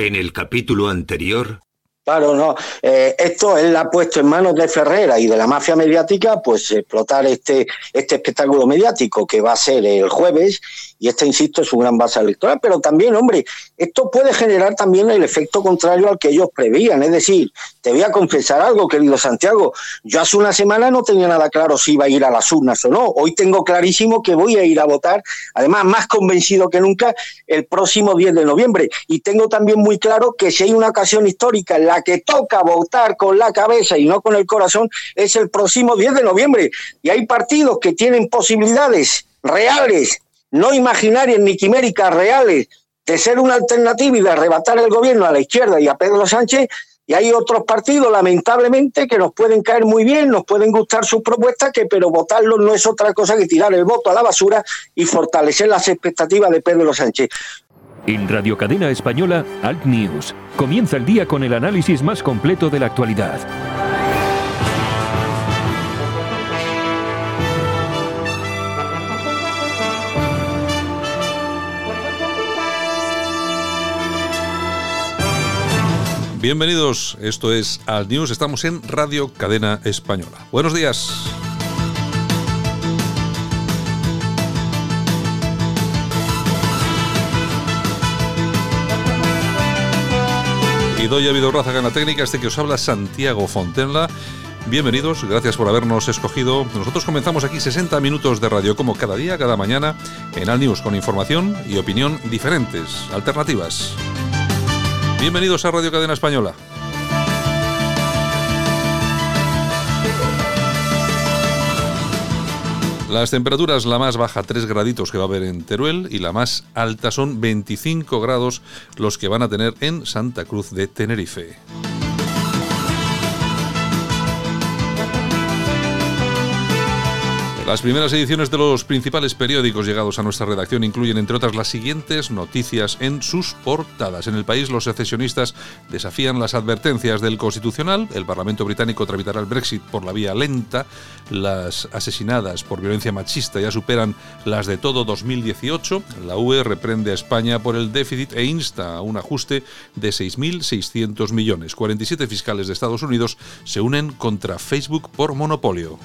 En el capítulo anterior, Claro, no. Eh, esto él ha puesto en manos de Ferrera y de la mafia mediática, pues explotar este, este espectáculo mediático que va a ser el jueves, y este, insisto, es un gran base electoral, pero también, hombre, esto puede generar también el efecto contrario al que ellos prevían. Es decir, te voy a confesar algo, querido Santiago, yo hace una semana no tenía nada claro si iba a ir a las urnas o no. Hoy tengo clarísimo que voy a ir a votar, además más convencido que nunca, el próximo 10 de noviembre. Y tengo también muy claro que si hay una ocasión histórica en la que toca votar con la cabeza y no con el corazón es el próximo 10 de noviembre. Y hay partidos que tienen posibilidades reales, no imaginarias ni quiméricas, reales, de ser una alternativa y de arrebatar el gobierno a la izquierda y a Pedro Sánchez. Y hay otros partidos, lamentablemente, que nos pueden caer muy bien, nos pueden gustar sus propuestas, que pero votarlos no es otra cosa que tirar el voto a la basura y fortalecer las expectativas de Pedro Sánchez. En Radio Cadena Española, Alt News. Comienza el día con el análisis más completo de la actualidad. Bienvenidos, esto es Alt News, estamos en Radio Cadena Española. Buenos días. Y doy a Vido Rázaga en la técnica, este que os habla Santiago Fontenla. Bienvenidos, gracias por habernos escogido. Nosotros comenzamos aquí 60 minutos de radio como cada día, cada mañana, en Al News con información y opinión diferentes, alternativas. Bienvenidos a Radio Cadena Española. Las temperaturas, la más baja 3 graditos que va a haber en Teruel y la más alta son 25 grados los que van a tener en Santa Cruz de Tenerife. Las primeras ediciones de los principales periódicos llegados a nuestra redacción incluyen, entre otras, las siguientes noticias en sus portadas. En el país, los secesionistas desafían las advertencias del Constitucional. El Parlamento británico tramitará el Brexit por la vía lenta. Las asesinadas por violencia machista ya superan las de todo 2018. La UE reprende a España por el déficit e insta a un ajuste de 6.600 millones. 47 fiscales de Estados Unidos se unen contra Facebook por monopolio.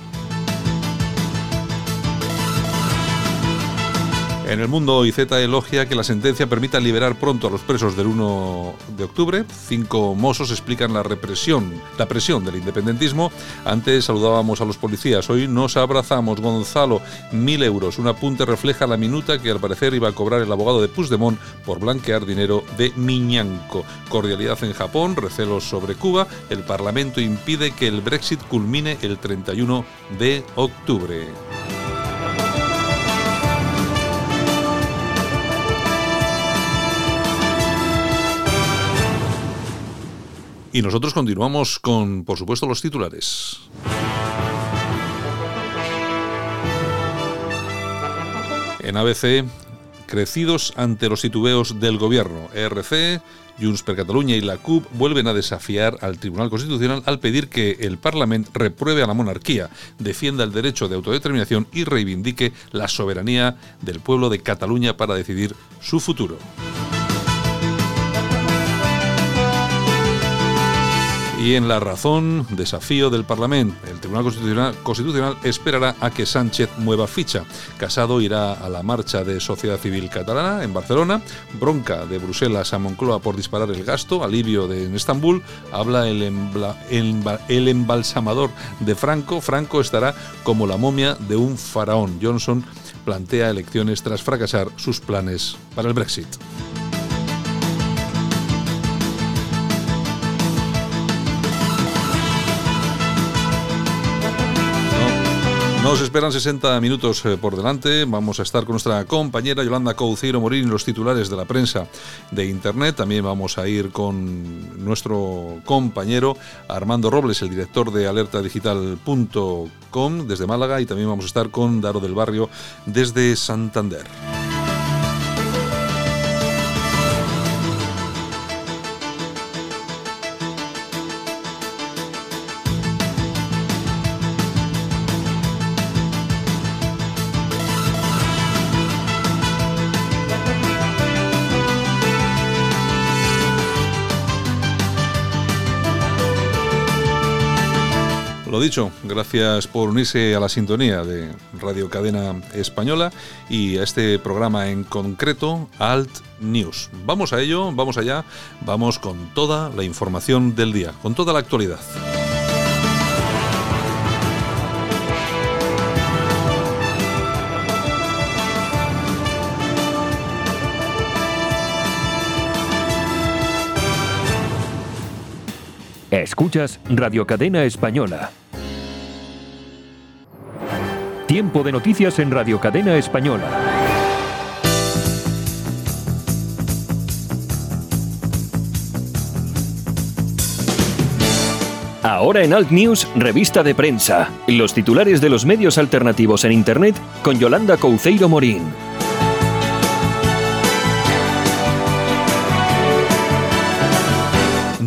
En el mundo, IZ elogia que la sentencia permita liberar pronto a los presos del 1 de octubre. Cinco mozos explican la represión, la presión del independentismo. Antes saludábamos a los policías, hoy nos abrazamos. Gonzalo, mil euros. Un apunte refleja la minuta que al parecer iba a cobrar el abogado de Puigdemont por blanquear dinero de Miñanco. Cordialidad en Japón, recelos sobre Cuba. El Parlamento impide que el Brexit culmine el 31 de octubre. Y nosotros continuamos con, por supuesto, los titulares. En ABC, crecidos ante los titubeos del gobierno. ERC, Junts per Cataluña y la CUP vuelven a desafiar al Tribunal Constitucional al pedir que el Parlamento repruebe a la monarquía, defienda el derecho de autodeterminación y reivindique la soberanía del pueblo de Cataluña para decidir su futuro. Y en la razón, desafío del Parlamento. El Tribunal Constitucional, esperará a que Sánchez mueva ficha. Casado irá a la marcha de Sociedad Civil Catalana en Barcelona. Bronca de Bruselas a Moncloa por disparar el gasto. Alivio de, en Estambul. Habla el, el embalsamador de Franco. Franco estará como la momia de un faraón. Johnson plantea elecciones tras fracasar sus planes para el Brexit. Nos esperan 60 minutos eh, por delante. Vamos a estar con nuestra compañera Yolanda Couceiro Morín, los titulares de la prensa de Internet. También vamos a ir con nuestro compañero Armando Robles, el director de alertadigital.com desde Málaga. Y también vamos a estar con Daro del Barrio desde Santander. Lo dicho, gracias por unirse a la sintonía de Radio Cadena Española y a este programa en concreto, Alt News. Vamos a ello, vamos allá, vamos con toda la información del día, con toda la actualidad. Escuchas Radio Cadena Española. Tiempo de noticias en Radio Cadena Española. Ahora en Alt News, revista de prensa. Los titulares de los medios alternativos en Internet con Yolanda Couceiro Morín.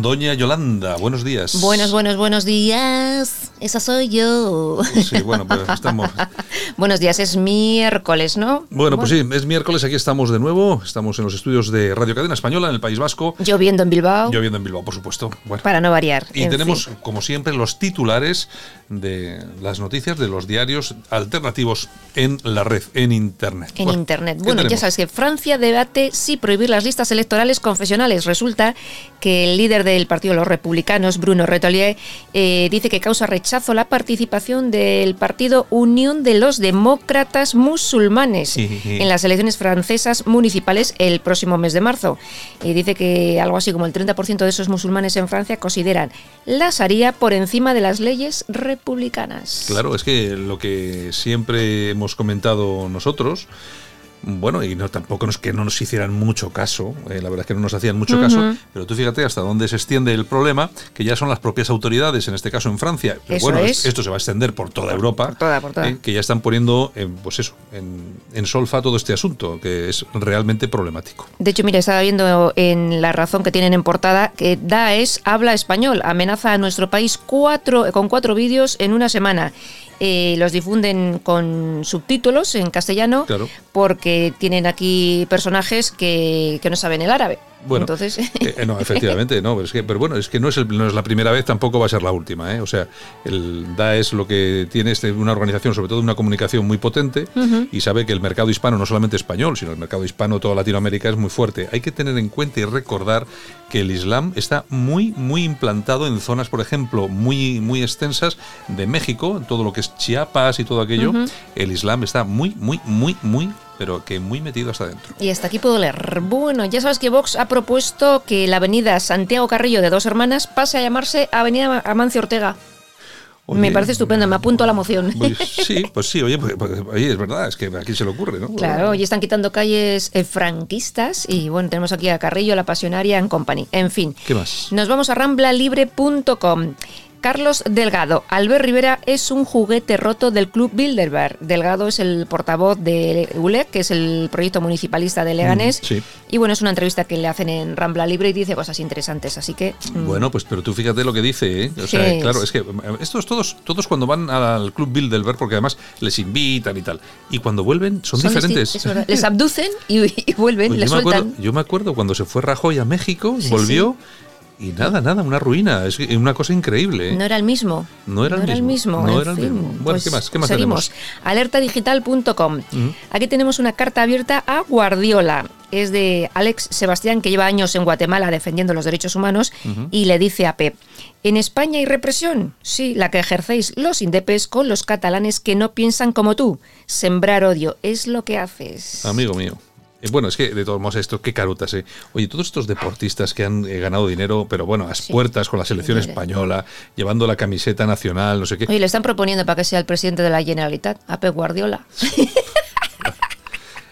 Doña Yolanda, buenos días. Buenos, buenos, buenos días. Esa soy yo. Sí, bueno, pues estamos. buenos días, es miércoles, ¿no? Bueno, pues sí, es miércoles, aquí estamos de nuevo. Estamos en los estudios de Radio Cadena Española en el País Vasco. Lloviendo en Bilbao. Lloviendo en Bilbao, por supuesto. Bueno. Para no variar. Y tenemos, como siempre, los titulares de las noticias de los diarios alternativos en la red, en Internet. En Internet. Bueno, ya sabes que Francia debate si prohibir las listas electorales confesionales. Resulta que el líder del Partido de los Republicanos, Bruno Retolier, eh, dice que causa rechazo la participación del partido Unión de los Demócratas Musulmanes en las elecciones francesas municipales el próximo mes de marzo. Y dice que algo así como el 30% de esos musulmanes en Francia consideran la Sharia por encima de las leyes republicanas. Claro, es que lo que siempre hemos comentado nosotros bueno, y no tampoco es que no nos hicieran mucho caso, eh, la verdad es que no nos hacían mucho caso, pero tú fíjate hasta dónde se extiende el problema, que ya son las propias autoridades, en este caso en Francia, pero bueno, esto se va a extender por toda Europa, eh, que ya están poniendo, pues eso, en, en, solfa todo este asunto, que es realmente problemático. De hecho, mira, estaba viendo en la razón que tienen en portada que Daesh habla español, amenaza a nuestro país cuatro, con cuatro vídeos en una semana. Eh, los difunden con subtítulos en castellano porque tienen aquí personajes que, que no saben el árabe. Bueno, Entonces... Eh, eh, no, efectivamente, no, pero, es que, pero bueno, es que no es, no es la primera vez, tampoco va a ser la última. ¿eh? O sea, el DAES lo que tiene es una organización, sobre todo una comunicación muy potente, y sabe que el mercado hispano, no solamente español, sino el mercado hispano, toda Latinoamérica, es muy fuerte. Hay que tener en cuenta y recordar que el Islam está muy, muy implantado en zonas, por ejemplo, muy, muy extensas de México, todo lo que es Chiapas y todo aquello. El Islam está muy, muy, muy, muy pero que muy metido hasta adentro. Y hasta aquí puedo leer. Bueno, ya sabes que Vox ha propuesto que la avenida Santiago Carrillo de Dos Hermanas pase a llamarse Avenida Amancio Ortega. me parece estupendo, me apunto a la moción. Pues sí, pues sí, oye, pues, pues, es verdad, es que aquí se le ocurre, ¿no? Claro, y están quitando calles eh, franquistas y bueno, tenemos aquí a Carrillo, la Pasionaria en Company. En fin. ¿Qué más? Nos vamos a ramblalibre.com. Carlos Delgado. Albert Rivera es un juguete roto del Club Bilderberg. Delgado es el portavoz de ULEC, que es el proyecto municipalista de Leganés. sí. Y bueno, es una entrevista que le hacen en Rambla Libre y dice cosas interesantes, así que... Mm. Bueno, pues pero tú fíjate lo que dice, ¿eh? O sea, claro, es que eh, estos todos, todos cuando van al Club Bilderberg, porque además les invitan y tal, y cuando vuelven son, diferentes. les abducen y, vuelven, pues les yo sueltan. Me acuerdo, yo me acuerdo cuando se fue Rajoy a México, volvió... Y nada, nada, una ruina. Es una cosa increíble. ¿eh? No era el mismo. No era, el, mismo. No era el mismo. Bueno, pues ¿qué más? ¿Qué más seguimos. tenemos? Alertadigital.com. Aquí tenemos una carta abierta a Guardiola. Es de Alex Sebastián, que lleva años en Guatemala defendiendo los derechos humanos, y le dice a Pep, ¿en España hay represión? Sí, la que ejercéis los indepes con los catalanes que no piensan como tú. Sembrar odio es lo que haces. Amigo mío. Eh, bueno, es que de todos modos esto, qué carutas, ¿eh? Oye, todos estos deportistas que han eh, ganado dinero, pero bueno, a las puertas con la selección española, llevando la camiseta nacional, no sé qué. Oye, le están proponiendo para que sea el presidente de la Generalitat, a Pep Guardiola.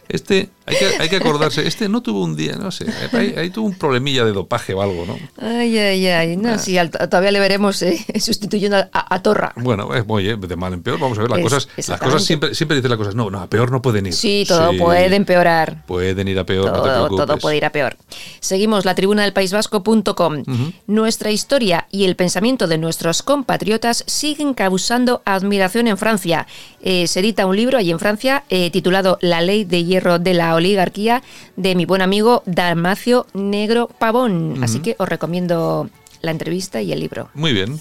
Este, hay que, hay que acordarse, este no tuvo un día, no sé, ahí, tuvo un problemilla de dopaje o algo, ¿no? Ay, ay, ay, no, ah. sí, todavía le veremos eh, sustituyendo a, Torra. Bueno, es oye, de mal en peor, vamos a ver, las cosas, las cosas siempre, siempre dicen las cosas, no, no, a peor no pueden ir. Sí, todo puede empeorar. Pueden ir a peor, todo, no te preocupes. Todo puede ir a peor. Seguimos, la tribuna del País Vasco.com. Nuestra historia y el pensamiento de nuestros compatriotas siguen causando admiración en Francia. Eh, se edita un libro allí en Francia eh, titulado La ley de hierro de la oligarquía de mi buen amigo Dalmacio Negro Pavón. Así que os recomiendo la entrevista y el libro. Muy bien.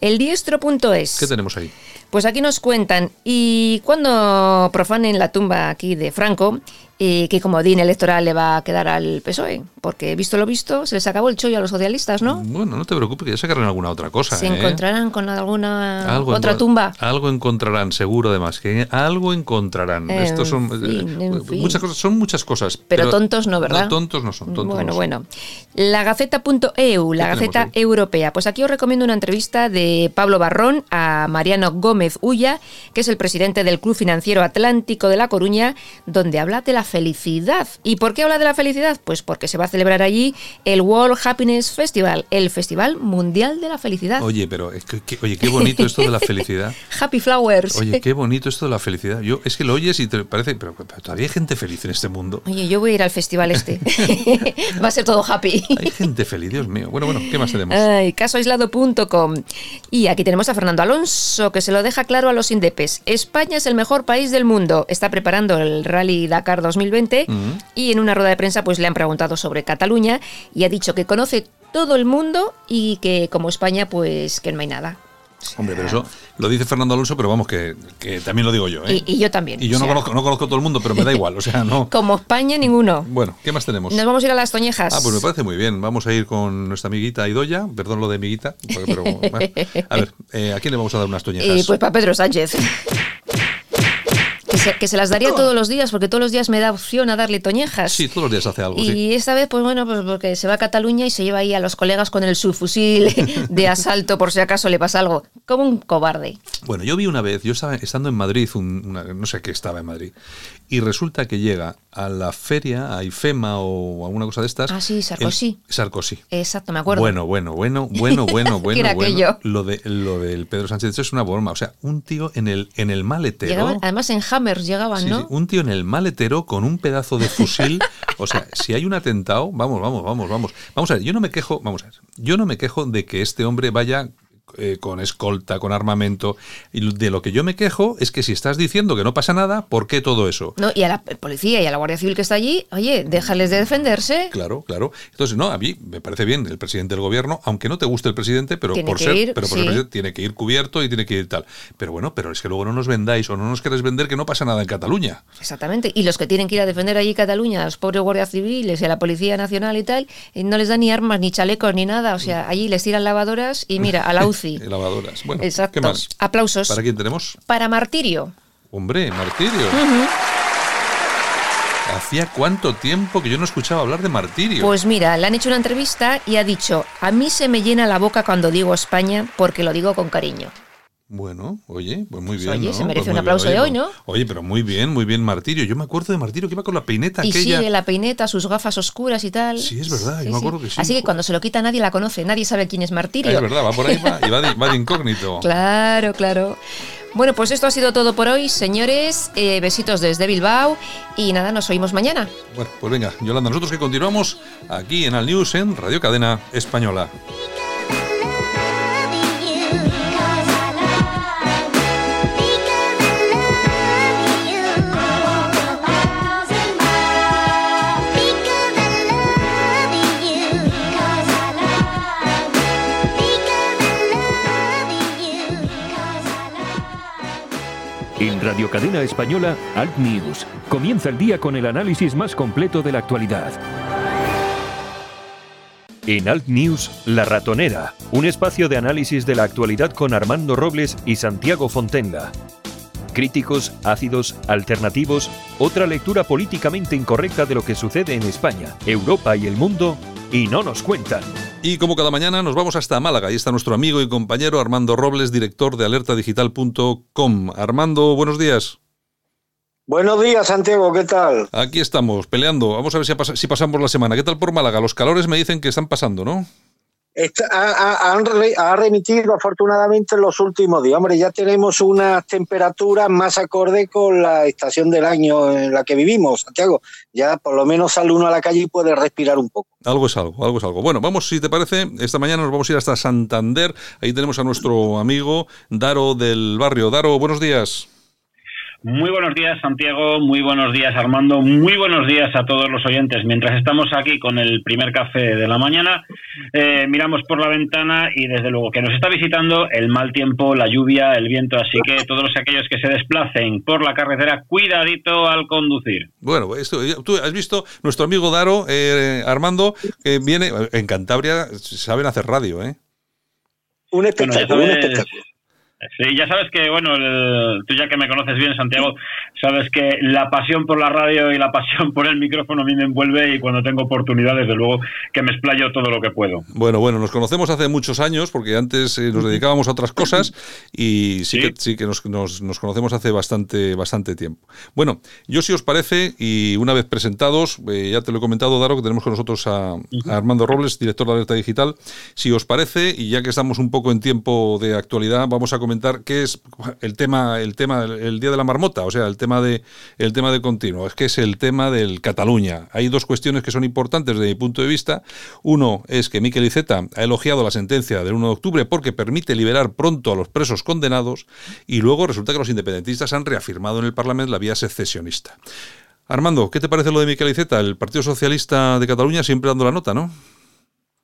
Eldiestro.es. ¿Qué tenemos ahí? Pues aquí nos cuentan, y cuando profanen la tumba aquí de Franco, eh, ¿qué comodín electoral le va a quedar al PSOE? Porque visto lo visto, se les acabó el chollo a los socialistas, ¿no? Bueno, no te preocupes, que ya sacarán alguna otra cosa. Se ¿eh? encontrarán con alguna Algo otra tumba. Algo encontrarán, seguro además, que algo encontrarán. En Estos son fin, eh, muchas cosas, son muchas cosas. Pero tontos no, ¿verdad? No, tontos no son, tontos bueno, no son. bueno. La Gaceta.eu, la ¿Qué tenemos Gaceta? Europea. Pues aquí os recomiendo una entrevista de Pablo Barrón a Mariano Gómez Ulla, que es el presidente del Club Financiero Atlántico de La Coruña, donde habla de la felicidad. ¿Y por qué habla de la felicidad? Pues porque se va a celebrar allí el World Happiness Festival, el Festival Mundial de la Felicidad. Oye, pero es que- que- oye, qué bonito esto de la felicidad. Happy Flowers. Oye, qué bonito esto de la felicidad. Yo es que lo oyes y te parece, pero, pero todavía hay gente feliz en este mundo. Oye, yo voy a ir al festival este. va a ser todo happy. Hay gente feliz, Dios mío. Bueno, bueno, ¿qué más tenemos? Ay, casoaislado.com. Y aquí tenemos a Fernando Alonso, que se lo deja claro a los indepes. España es el mejor país del mundo. Está preparando el Rally Dakar 2020 Mm. y en una rueda de prensa pues le han preguntado sobre Cataluña y ha dicho que conoce todo el mundo y que como España pues que no hay nada. Hombre, pero eso lo dice Fernando Alonso, pero vamos, que, que también lo digo yo. ¿eh? Y, y yo también. Y yo no, sea, conozco, no conozco a todo el mundo, pero me da igual. O sea, no. Como España, ninguno. Bueno, ¿qué más tenemos? Nos vamos a ir a las Toñejas. Ah, pues me parece muy bien. Vamos a ir con nuestra amiguita Idoya. Perdón lo de amiguita. Pero, bueno. A ver, eh, ¿a quién le vamos a dar unas toñejas? Eh, pues para Pedro Sánchez. Que se, que se las daría todos los días, porque todos los días me da opción a darle toñejas. sí, todos los días hace algo, Y sí. esta vez, pues bueno, pues porque se va a Cataluña y se lleva ahí a los colegas con el subfusil de asalto por si acaso le pasa algo. Como un cobarde. Bueno, yo vi una vez, yo estaba estando en Madrid, un- una- no sé qué estaba en Madrid, y resulta que llega a la feria, a IFEMA o alguna cosa de estas. Ah, sí, Sarkozy. el- Sarkozy. Exacto, me acuerdo. Bueno, bueno, bueno, bueno, bueno, bueno, era bueno. aquello? Lo de lo del Pedro Sánchez eso es una broma, o sea, un tío en el en el maletero. Llegaban- además en Hammers llegaban, Sí, ¿no? sí, un tío en el maletero con un pedazo de fusil. O sea, si hay un atentado, vamos, vamos, vamos, vamos. Vamos a ver, yo no me quejo, vamos a ver, yo no me quejo de que este hombre vaya eh, con escolta, con armamento. Y de lo que yo me quejo es que si estás diciendo que no pasa nada, ¿por qué todo eso? No, y a la policía y a la Guardia Civil que está allí, oye, déjales de defenderse. Claro, claro. Entonces, no, a mí me parece bien el presidente del gobierno, aunque no te guste el presidente, pero Tiene por que ser, ir, pero por sí. ser presidente tiene que ir cubierto y tiene que ir tal. Pero bueno, pero es que luego no nos vendáis o no nos queréis vender que no pasa nada en Cataluña. Exactamente. Y los que tienen que ir a defender allí Cataluña, a los pobres guardias civiles y a la Policía Nacional y tal, eh, no les dan ni armas, ni chalecos, ni nada. O sea, allí les tiran lavadoras y mira, a la UCI. Lavadoras. Bueno, Exacto. ¿qué más? Aplausos. ¿Para quién tenemos? Para Martirio. Hombre, Martirio. Hacía cuánto tiempo que yo no escuchaba hablar de Martirio. Pues mira, le han hecho una entrevista y ha dicho, a mí se me llena la boca cuando digo España porque lo digo con cariño. Bueno, oye, pues muy Pues bien. oye, ¿no? se merece Pues un aplauso bien, de oye, hoy, ¿no? pues- Oye, pero muy bien, muy bien, Martirio. Yo me acuerdo de Martirio que iba con la peineta Y aquella. sigue la peineta, sus gafas oscuras y tal. Sí, es verdad, yo me acuerdo que sí. Así que cuando se lo quita nadie la conoce, nadie sabe quién es Martirio. es verdad, va por ahí va, y va de, va de incógnito. Claro, claro. Bueno, pues esto ha sido todo por hoy, señores. Eh, besitos desde Bilbao y nada, nos oímos mañana. Bueno, pues venga, Yolanda, nosotros que continuamos aquí en Al News en Radio Cadena Española. En Radio Cadena Española, Alt News. Comienza el día con el análisis más completo de la actualidad. En Alt News, La Ratonera, un espacio de análisis de la actualidad con Armando Robles y Santiago Fontenga. Críticos, ácidos, alternativos, otra lectura políticamente incorrecta de lo que sucede en España, Europa y el mundo, y no nos cuentan. Y como cada mañana nos vamos hasta Málaga. Ahí está nuestro amigo y compañero Armando Robles, director de alertadigital.com. Armando, buenos días. Buenos días, Santiago, ¿qué tal? Aquí estamos, peleando. Vamos a ver si, pas- si pasamos la semana. ¿Qué tal por Málaga? Los calores me dicen que están pasando, ¿no? Ha, ha remitido afortunadamente en los últimos días. Hombre, ya tenemos unas temperaturas más acorde con la estación del año en la que vivimos, Santiago. Ya por lo menos sale uno a la calle y puede respirar un poco. Algo es algo, algo es algo. Bueno, vamos, si te parece, esta mañana nos vamos a ir hasta Santander. Ahí tenemos a nuestro amigo Daro del barrio. Daro, buenos días. Muy buenos días, Santiago. Muy buenos días, Armando. Muy buenos días a todos los oyentes. Mientras estamos aquí con el primer café de la mañana, eh, miramos por la ventana y desde luego que nos está visitando el mal tiempo, la lluvia, el viento. Así que todos aquellos que se desplacen por la carretera, cuidadito al conducir. Bueno, esto, tú has visto nuestro amigo Daro, eh, Armando, que viene en Cantabria, saben hacer radio, ¿eh? Un espectáculo, un espectáculo. Sí, ya sabes que, bueno, tú ya que me conoces bien, Santiago, sabes que la pasión por la radio y la pasión por el micrófono a mí me envuelve y cuando tengo oportunidades, desde luego, que me explayo todo lo que puedo. Bueno, bueno, nos conocemos hace muchos años porque antes eh, nos dedicábamos a otras cosas y sí, que, sí que nos, nos, conocemos hace bastante, bastante tiempo. Bueno, yo si os parece, y una vez presentados, eh, ya te lo he comentado, Daro, que tenemos con nosotros a, a Armando Robles, director de Alerta Digital, si os parece, y ya que estamos un poco en tiempo de actualidad, vamos a comentar qué es el tema, el tema, el día de la marmota, o sea, el tema de, el tema de continuo, es que es el tema del Cataluña. Hay dos cuestiones que son importantes desde mi punto de vista. Uno es que Miquel Iceta ha elogiado la sentencia del 1 de octubre porque permite liberar pronto a los presos condenados y luego resulta que los independentistas han reafirmado en el Parlamento la vía secesionista. Armando, ¿qué te parece lo de Miquel Iceta? El Partido Socialista de Cataluña siempre dando la nota, ¿no?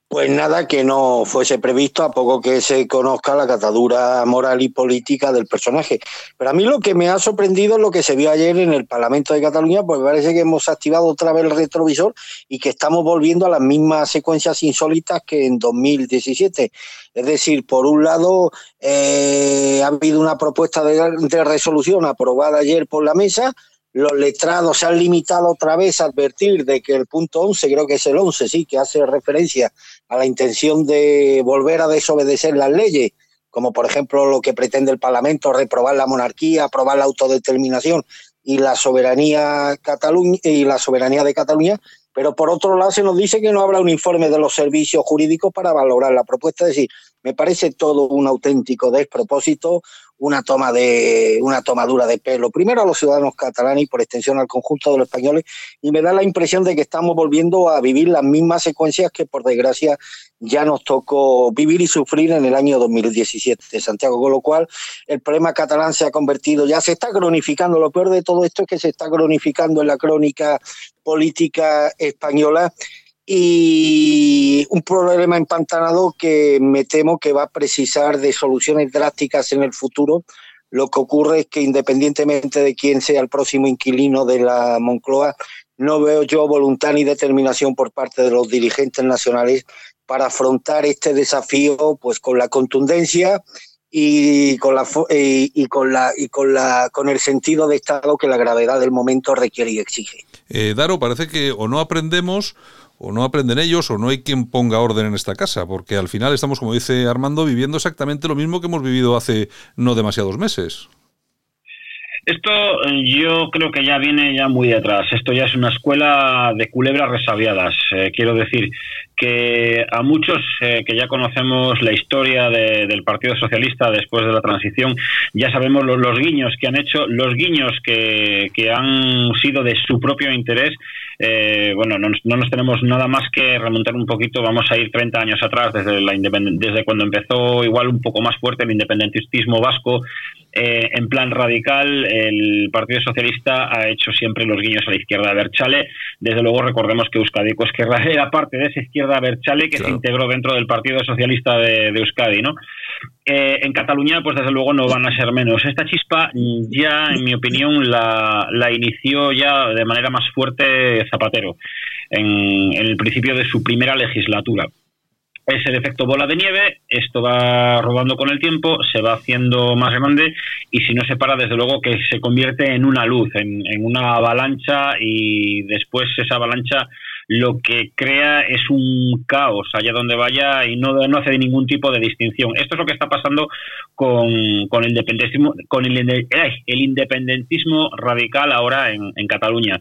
Pues nada que no fuese previsto a poco que se conozca la catadura moral y política del personaje. Pero a mí lo que me ha sorprendido es lo que se vio ayer en el Parlamento de Cataluña, porque parece que hemos activado otra vez el retrovisor y que estamos volviendo a las mismas secuencias insólitas que en 2017. Es decir, por un lado, eh, ha habido una propuesta de resolución aprobada ayer por la mesa, los letrados se han limitado otra vez a advertir de que el punto 11, creo que es el 11, sí, que hace referencia a la intención de volver a desobedecer las leyes, como por ejemplo lo que pretende el Parlamento, reprobar la monarquía, aprobar la autodeterminación y la soberanía Cataluña y la soberanía de Cataluña, pero por otro lado se nos dice que no habrá un informe de los servicios jurídicos para valorar la propuesta, es decir, me parece todo un auténtico despropósito, una toma de una tomadura de pelo, primero a los ciudadanos catalanes y por extensión al conjunto de los españoles, y me da la impresión de que estamos volviendo a vivir las mismas secuencias que por desgracia ya nos tocó vivir y sufrir en el año 2017, Santiago, con lo cual el problema catalán se ha convertido, ya se está cronificando, lo peor de todo esto es que se está cronificando en la crónica política española y un problema empantanado que me temo que va a precisar de soluciones drásticas en el futuro. Lo que ocurre es que independientemente de quién sea el próximo inquilino de la Moncloa, no veo yo voluntad ni determinación por parte de los dirigentes nacionales para afrontar este desafío pues con la contundencia y con la y, con la y con la con el sentido de estado que la gravedad del momento requiere y exige. Eh, Daro, parece que o no aprendemos o no aprenden ellos o no hay quien ponga orden en esta casa, porque al final estamos, como dice Armando, viviendo exactamente lo mismo que hemos vivido hace no demasiados meses. Esto eh, yo creo que ya viene ya muy atrás. Esto ya es una escuela de culebras resabiadas. Eh, quiero decir que a muchos eh, que ya conocemos la historia del Partido Socialista después de la transición, ya sabemos los, guiños que han hecho, los guiños que han sido de su propio interés eh, bueno, no, nos tenemos nada más que remontar un poquito, vamos a ir 30 años atrás, desde, la desde cuando empezó igual un poco más fuerte el independentismo vasco, eh, en plan radical, el Partido Socialista ha hecho siempre los guiños a la izquierda de Berchale. Desde luego, recordemos que Euskadi Esquerra era parte de esa izquierda Berchale que se integró dentro del Partido Socialista de, Euskadi, ¿no? Eh, en Cataluña, pues desde luego no van a ser menos. Esta chispa ya, en mi opinión, la, inició ya de manera más fuerte Zapatero en el principio de su primera legislatura es el efecto bola de nieve, esto va rodando con el tiempo, se va haciendo más grande y si no se para, desde luego que se convierte en una luz, en, una avalancha y después esa avalancha lo que crea es un caos allá donde vaya y no, no hace ningún tipo de distinción. Esto es lo que está pasando con, con el independentismo, con el, el independentismo radical ahora en, en Cataluña.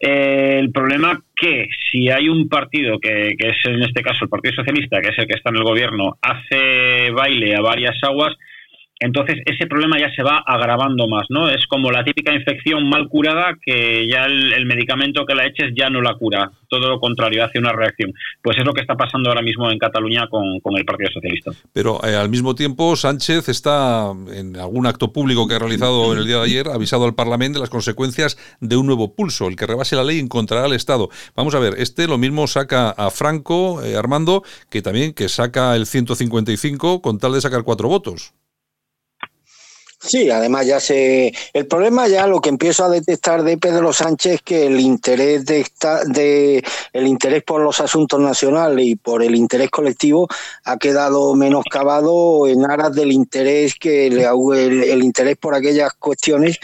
Eh, el problema que si hay un partido que, que, es en este caso el Partido Socialista, que es el que está en el gobierno, hace baile a varias aguas, entonces ese problema ya se va agravando más, ¿no? Es como la típica infección mal curada que ya el, medicamento que la eches ya no la cura, todo lo contrario, hace una reacción. Pues es lo que está pasando ahora mismo en Cataluña con, el Partido Socialista. Pero eh, al mismo tiempo Sánchez está en algún acto público que ha realizado en el día de ayer, avisado al Parlamento de las consecuencias de un nuevo pulso, el que rebase la ley encontrará al Estado. Vamos a ver, este lo mismo saca a Franco, eh, Armando, que también que saca el 155 con tal de sacar cuatro votos. Sí, además ya se. El problema ya lo que empiezo a detectar de Pedro Sánchez es que el interés de, esta, de el interés por los asuntos nacionales y por el interés colectivo ha quedado menoscabado en aras del interés que le el, el interés por aquellas cuestiones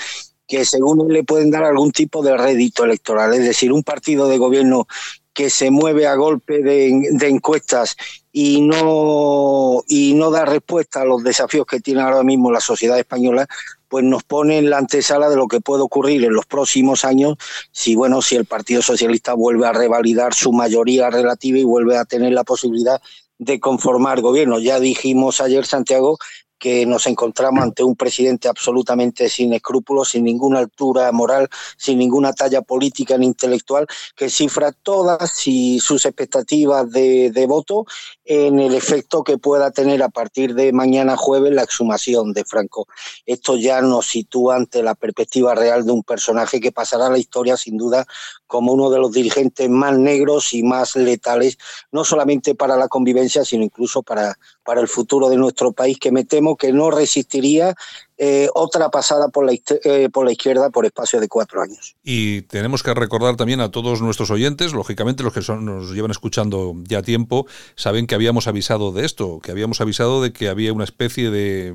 que según le pueden dar algún tipo de rédito electoral. Es decir, un partido de gobierno que se mueve a golpe de, encuestas y no, y no da respuesta a los desafíos que tiene ahora mismo la sociedad española, pues nos pone en la antesala de lo que puede ocurrir en los próximos años si bueno si el Partido Socialista vuelve a revalidar su mayoría relativa y vuelve a tener la posibilidad de conformar gobierno. Ya dijimos ayer, Santiago, que nos encontramos ante un presidente absolutamente sin escrúpulos, sin ninguna altura moral, sin ninguna talla política ni intelectual, que cifra todas sus expectativas de, de, voto en el efecto que pueda tener a partir de mañana jueves la exhumación de Franco. Esto ya nos sitúa ante la perspectiva real de un personaje que pasará a la historia sin duda como uno de los dirigentes más negros y más letales, no solamente para la convivencia, sino incluso para, para el futuro de nuestro país, que me temo que no resistiría eh, otra pasada por la, eh, por la izquierda por espacio de cuatro años. Y tenemos que recordar también a todos nuestros oyentes, lógicamente los que nos llevan escuchando ya tiempo, saben que habíamos avisado de esto, que habíamos avisado de que había una especie de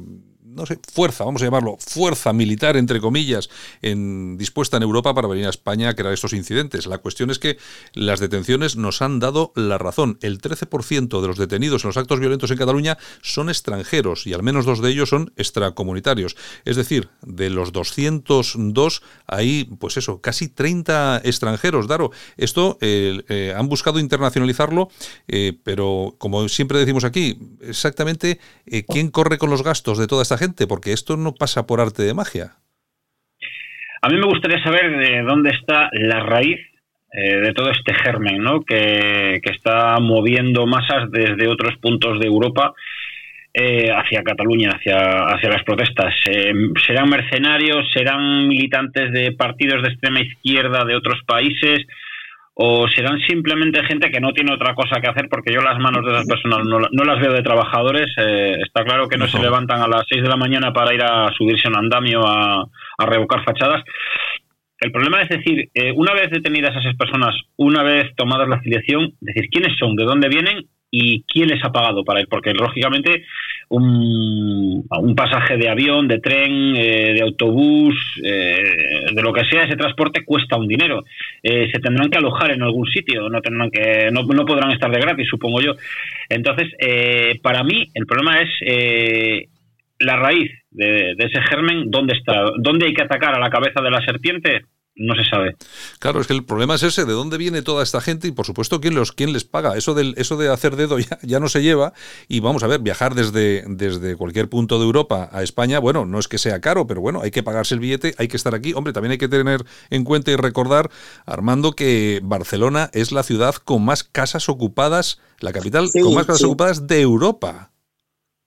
no sé, fuerza, vamos a llamarlo, fuerza militar, entre comillas, dispuesta en Europa para venir a España a crear estos incidentes. La cuestión es que las detenciones nos han dado la razón. El 13% de los detenidos en los actos violentos en Cataluña son extranjeros y al menos dos de ellos son extracomunitarios. Es decir, de los 202 hay, pues eso, casi 30 extranjeros. Daro, esto eh, han buscado internacionalizarlo, eh, pero como siempre decimos aquí, exactamente eh, quién corre con los gastos de toda esta gente porque esto no pasa por arte de magia. A mí me gustaría saber de dónde está la raíz eh, de todo este germen, ¿no? Que, está moviendo masas desde otros puntos de Europa eh, hacia Cataluña, hacia, hacia las protestas. Eh, ¿Serán mercenarios? ¿Serán militantes de partidos de extrema izquierda de otros países? O serán simplemente gente que no tiene otra cosa que hacer porque yo las manos de esas personas no, las veo de trabajadores. Eh, está claro que no, se levantan a las 6 de la mañana para ir a subirse a un andamio a, a revocar fachadas. El problema es decir, eh, una vez detenidas esas personas, una vez tomadas la afiliación, decir quiénes son, de dónde vienen y quién les ha pagado para ir, porque lógicamente un, un pasaje de avión, de tren, eh, de autobús, eh, de lo que sea, ese transporte cuesta un dinero. Eh, se tendrán que alojar en algún sitio, no tendrán que, no, no podrán estar de gratis, supongo yo. Entonces, para mí el problema es la raíz de, de, ese germen, ¿dónde está? ¿Dónde hay que atacar a la cabeza de la serpiente? No se sabe. Claro, es que el problema es ese, de dónde viene toda esta gente y por supuesto quién los quién les paga. Eso del eso de hacer dedo ya, ya, no se lleva y vamos a ver, viajar desde desde cualquier punto de Europa a España, bueno, no es que sea caro, pero bueno, hay que pagarse el billete, hay que estar aquí. Hombre, también hay que tener en cuenta y recordar Armando que Barcelona es la ciudad con más casas ocupadas, la capital con más casas ocupadas de Europa.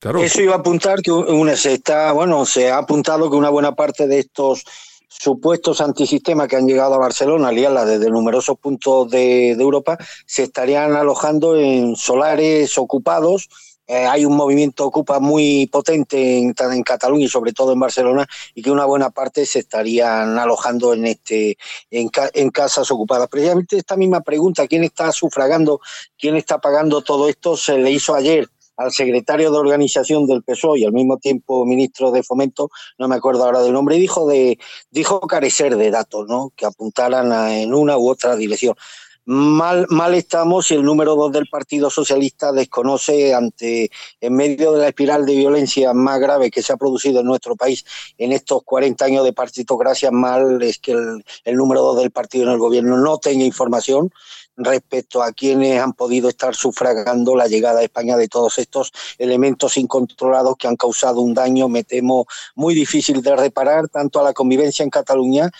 Claro. Eso iba a apuntar que una, se está, bueno, se ha apuntado que una buena parte de estos supuestos antisistemas que han llegado a Barcelona, liarla desde numerosos puntos de, Europa, se estarían alojando en solares ocupados. Eh, hay un movimiento ocupa muy potente en, en, Cataluña y sobre todo en Barcelona y que una buena parte se estarían alojando en este en, en casas ocupadas. Precisamente esta misma pregunta, ¿quién está sufragando, quién está pagando todo esto? Se le hizo ayer al secretario de organización del PSOE y al mismo tiempo ministro de Fomento, no me acuerdo ahora del nombre, dijo, de, dijo carecer de datos, ¿no? que apuntaran en una u otra dirección. mal, mal estamos y el número dos del Partido Socialista desconoce ante, en medio de la espiral de violencia más grave que se ha producido en nuestro país en estos 40 años de partitocracia, mal es que el número dos del partido en el gobierno no tenga información respecto a quienes han podido estar sufragando la llegada a España de todos estos elementos incontrolados que han causado un daño, me temo, muy difícil de reparar, tanto a la convivencia en Cataluña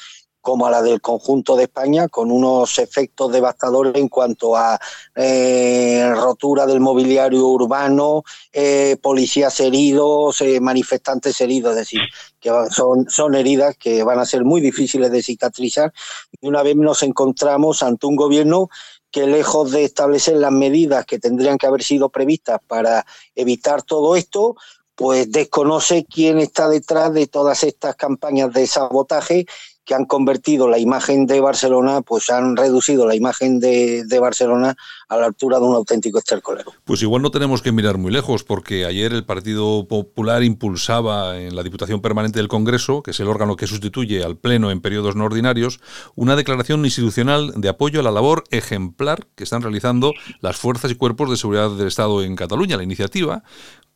como a la del conjunto de España, con unos efectos devastadores en cuanto a eh, rotura del mobiliario urbano, eh, policías heridos, eh, manifestantes heridos, es decir, que son, son heridas que van a ser muy difíciles de cicatrizar. Y una vez nos encontramos ante un gobierno que lejos de establecer las medidas que tendrían que haber sido previstas para evitar todo esto, pues desconoce quién está detrás de todas estas campañas de sabotaje que han convertido la imagen de Barcelona, pues han reducido la imagen de, Barcelona a la altura de un auténtico estercolero. Pues igual no tenemos que mirar muy lejos, porque ayer el Partido Popular impulsaba en la Diputación Permanente del Congreso, que es el órgano que sustituye al Pleno en periodos no ordinarios, una declaración institucional de apoyo a la labor ejemplar que están realizando las fuerzas y cuerpos de seguridad del Estado en Cataluña. La iniciativa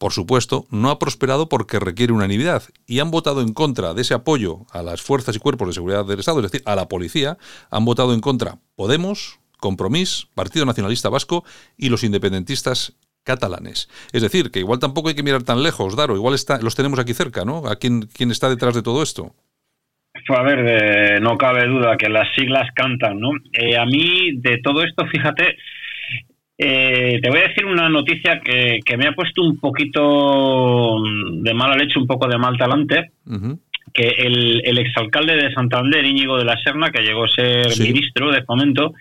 por supuesto, no ha prosperado porque requiere unanimidad y han votado en contra de ese apoyo a las fuerzas y cuerpos de seguridad del Estado, es decir, a la policía, han votado en contra Podemos, Compromís, Partido Nacionalista Vasco y los independentistas catalanes. Es decir, que igual tampoco hay que mirar tan lejos, Daro, igual está, los tenemos aquí cerca, ¿no? ¿A quién, está detrás de todo esto? A ver, no cabe duda que las siglas cantan, ¿no? Eh, a mí, de todo esto, fíjate, eh, te voy a decir una noticia que, me ha puesto un poquito de mala leche, un poco de mal talante. Que el, exalcalde de Santander, Íñigo de la Serna, que llegó a ser ministro de fomento,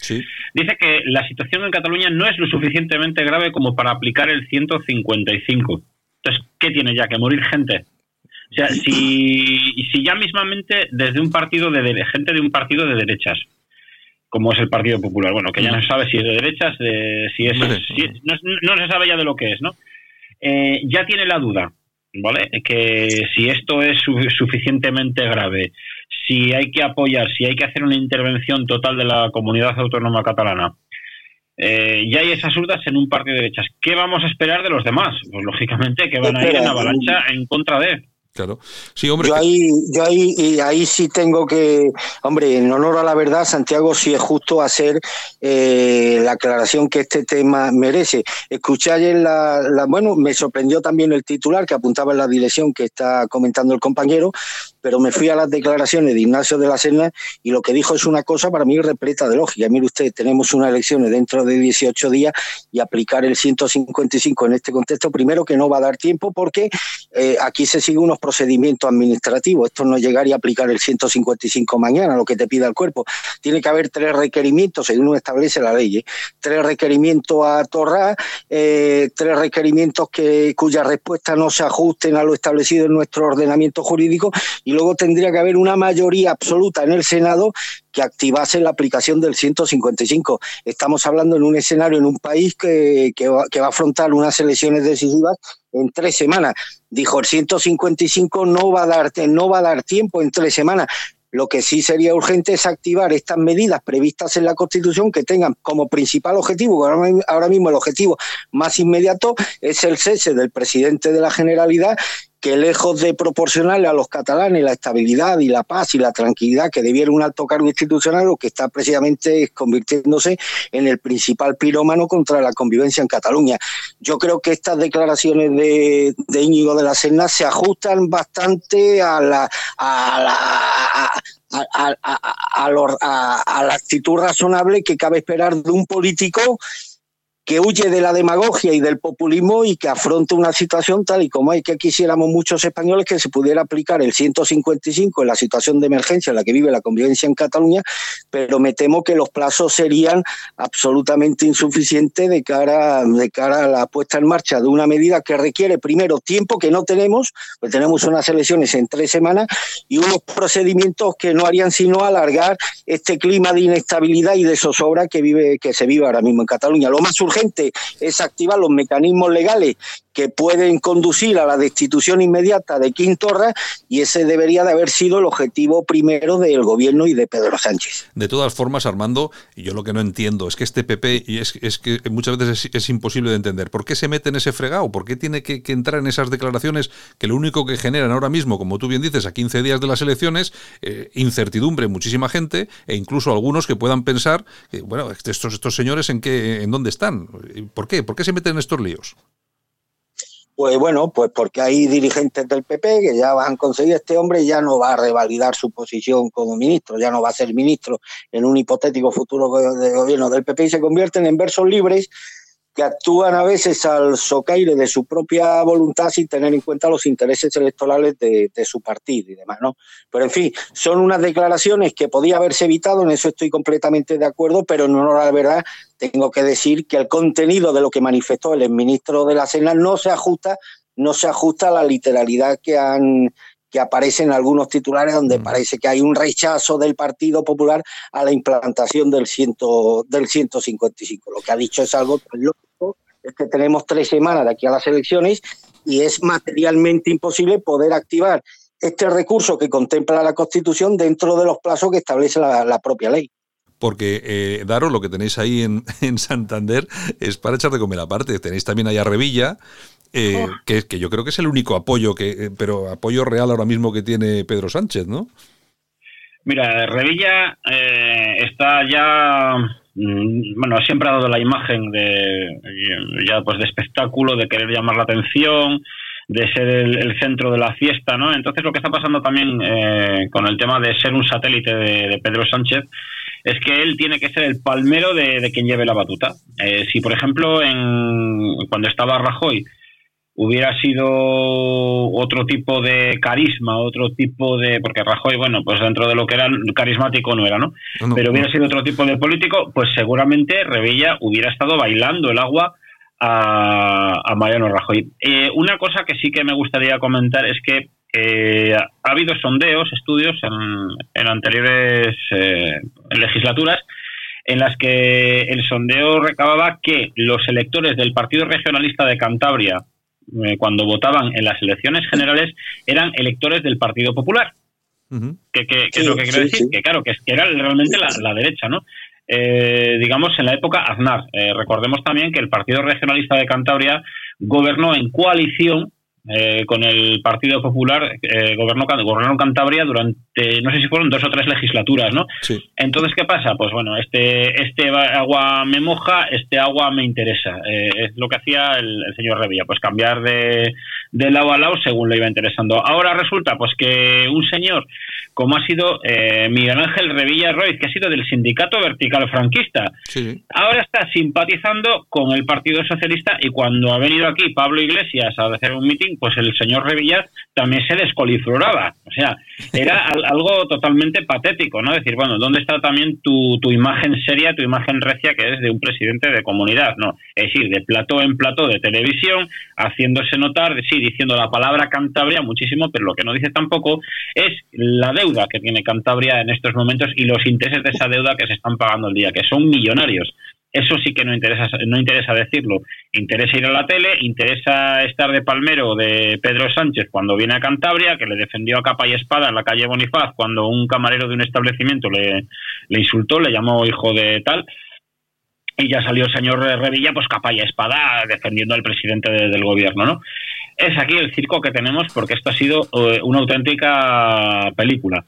dice que la situación en Cataluña no es lo suficientemente grave como para aplicar el 155. Entonces, ¿qué tiene ya? ¿Que morir gente? O sea, si, si ya mismamente desde un partido de gente de un partido de derechas como es el Partido Popular. Bueno, que ya no se sabe si es de derechas, si es, no, se sabe ya de lo que es, ¿no? Eh, ya tiene la duda, ¿vale? Que si esto es suficientemente grave, si hay que apoyar, si hay que hacer una intervención total de la comunidad autónoma catalana. Eh, ya hay esas dudas en un partido de derechas. ¿Qué vamos a esperar de los demás? Pues lógicamente que van a ir en avalancha en contra de. Claro. Sí, hombre. Yo ahí, yo ahí, y ahí sí tengo que, hombre, en honor a la verdad, Santiago, sí es justo hacer eh, la aclaración que este tema merece. Escuché ayer la, la, bueno, me sorprendió también el titular que apuntaba en la dirección que está comentando el compañero, pero me fui a las declaraciones de Ignacio de la Serna y lo que dijo es una cosa para mí repleta de lógica. Mire usted, tenemos unas elecciones dentro de 18 días y aplicar el 155 en este contexto, primero que no va a dar tiempo porque eh, aquí se siguen unos procedimientos administrativos. Esto no llegaría a aplicar el 155 mañana, lo que te pida el cuerpo. Tiene que haber tres requerimientos, según establece la ley. ¿eh? Tres requerimientos a Torra, eh, tres requerimientos que, cuya respuesta no se ajusten a lo establecido en nuestro ordenamiento jurídico y luego tendría que haber una mayoría absoluta en el Senado que activase la aplicación del 155. Estamos hablando en un escenario, en un país que, que, va, a afrontar unas elecciones decisivas en tres semanas. Dijo, el 155 no va a dar, no va a dar tiempo en tres semanas. Lo que sí sería urgente es activar estas medidas previstas en la Constitución que tengan como principal objetivo, ahora mismo el objetivo más inmediato es el cese del presidente de la Generalidad que lejos de proporcionarle a los catalanes la estabilidad y la paz y la tranquilidad que debiera un alto cargo institucional, lo que está precisamente es convirtiéndose en el principal pirómano contra la convivencia en Cataluña. Yo creo que estas declaraciones de, Íñigo de la Serna se ajustan bastante a la, a la, a la actitud razonable que cabe esperar de un político que huye de la demagogia y del populismo y que afronta una situación tal y como hay que quisiéramos muchos españoles que se pudiera aplicar el 155 en la situación de emergencia en la que vive la convivencia en Cataluña, pero me temo que los plazos serían absolutamente insuficientes de cara, de cara a la puesta en marcha de una medida que requiere primero tiempo que no tenemos, pues tenemos unas elecciones en tres semanas y unos procedimientos que no harían sino alargar este clima de inestabilidad y de zozobra que vive, que se vive ahora mismo en Cataluña. Lo más urgente es activar los mecanismos legales que pueden conducir a la destitución inmediata de Quintorra y ese debería de haber sido el objetivo primero del gobierno y de Pedro Sánchez. De todas formas, Armando, yo lo que no entiendo es que este PP, y es, que muchas veces es, imposible de entender, ¿por qué se mete en ese fregado? ¿Por qué tiene que, entrar en esas declaraciones que lo único que generan ahora mismo, como tú bien dices, a 15 días de las elecciones, eh, incertidumbre en muchísima gente e incluso algunos que puedan pensar, bueno, estos, estos señores en, qué, en dónde están? ¿Por qué? ¿Por qué se meten en estos líos? Pues bueno, pues porque hay dirigentes del PP que ya van a conseguir este hombre ya no va a revalidar su posición como ministro, ya no va a ser ministro en un hipotético futuro gobierno del PP y se convierten en versos libres que actúan a veces al socaire de su propia voluntad sin tener en cuenta los intereses electorales de, su partido y demás, ¿no? Pero en fin, son unas declaraciones que podía haberse evitado, en eso estoy completamente de acuerdo, pero en honor a la verdad tengo que decir que el contenido de lo que manifestó el ministro de la Sena no se ajusta, no se ajusta a la literalidad que han que aparece en algunos titulares donde parece que hay un rechazo del Partido Popular a la implantación del, ciento, del 155. Lo que ha dicho es algo tan lógico, es que tenemos tres semanas de aquí a las elecciones y es materialmente imposible poder activar este recurso que contempla la Constitución dentro de los plazos que establece la, propia ley porque eh, Daro, lo que tenéis ahí en, en, Santander es para echar de comer aparte. Tenéis también allá Revilla, eh, oh. que, que, yo creo que es el único apoyo, que, eh, pero apoyo real ahora mismo que tiene Pedro Sánchez, ¿no? Mira, Revilla eh, está ya, mm, bueno, siempre ha dado la imagen de ya pues de espectáculo, de querer llamar la atención, de ser el, centro de la fiesta, ¿no? Entonces lo que está pasando también con el tema de ser un satélite de, Pedro Sánchez es que él tiene que ser el palmero de, quien lleve la batuta. si por ejemplo en, cuando estaba Rajoy hubiera sido otro tipo de carisma, otro tipo de... Porque Rajoy, bueno, pues dentro de lo que era carismático no era, ¿no? Pero hubiera sido otro tipo de político, pues seguramente Revilla hubiera estado bailando el agua a, Mariano Rajoy. Eh, una cosa que sí que me gustaría comentar es que eh, ha habido sondeos, estudios en, anteriores eh, legislaturas en las que el sondeo recababa que los electores del Partido Regionalista de Cantabria eh, cuando votaban en las elecciones generales, eran electores del Partido Popular. que, es lo que quiero decir? Que claro, que, era realmente la, derecha, ¿no? Eh, digamos, en la época Aznar. Eh, recordemos también que el Partido Regionalista de Cantabria gobernó en coalición eh, con el Partido Popular eh, gobernó, gobernaron Cantabria durante, no sé si fueron dos o tres legislaturas, ¿no? Entonces, ¿qué pasa? Pues bueno, este, este agua me moja, este agua me interesa. Eh, es lo que hacía el, señor Revilla, pues cambiar de, de lado a lado según le iba interesando. Ahora resulta pues que un señor como ha sido eh, Miguel Ángel Revilla Roy, que ha sido del sindicato vertical franquista. Ahora está simpatizando con el Partido Socialista y cuando ha venido aquí Pablo Iglesias a hacer un mitin, pues el señor Revilla también se descolifloraba. O sea, era algo totalmente patético, ¿no? Decir, bueno, ¿dónde está también tu, tu imagen seria, tu imagen recia que es de un presidente de comunidad? No, es decir, de plató en plató de televisión, haciéndose notar, sí, diciendo la palabra Cantabria muchísimo, pero lo que no dice tampoco es la deuda que tiene Cantabria en estos momentos y los intereses de esa deuda que se están pagando el día, que son millonarios. Eso sí que no interesa, no interesa decirlo. Interesa ir a la tele, interesa estar de palmero de Pedro Sánchez cuando viene a Cantabria, que le defendió a capa y espada en la calle Bonifaz cuando un camarero de un establecimiento le, le insultó, le llamó hijo de tal y ya salió el señor Revilla, pues capa y espada, defendiendo al presidente del gobierno, ¿no? Es aquí el circo que tenemos porque esto ha sido eh, una auténtica película.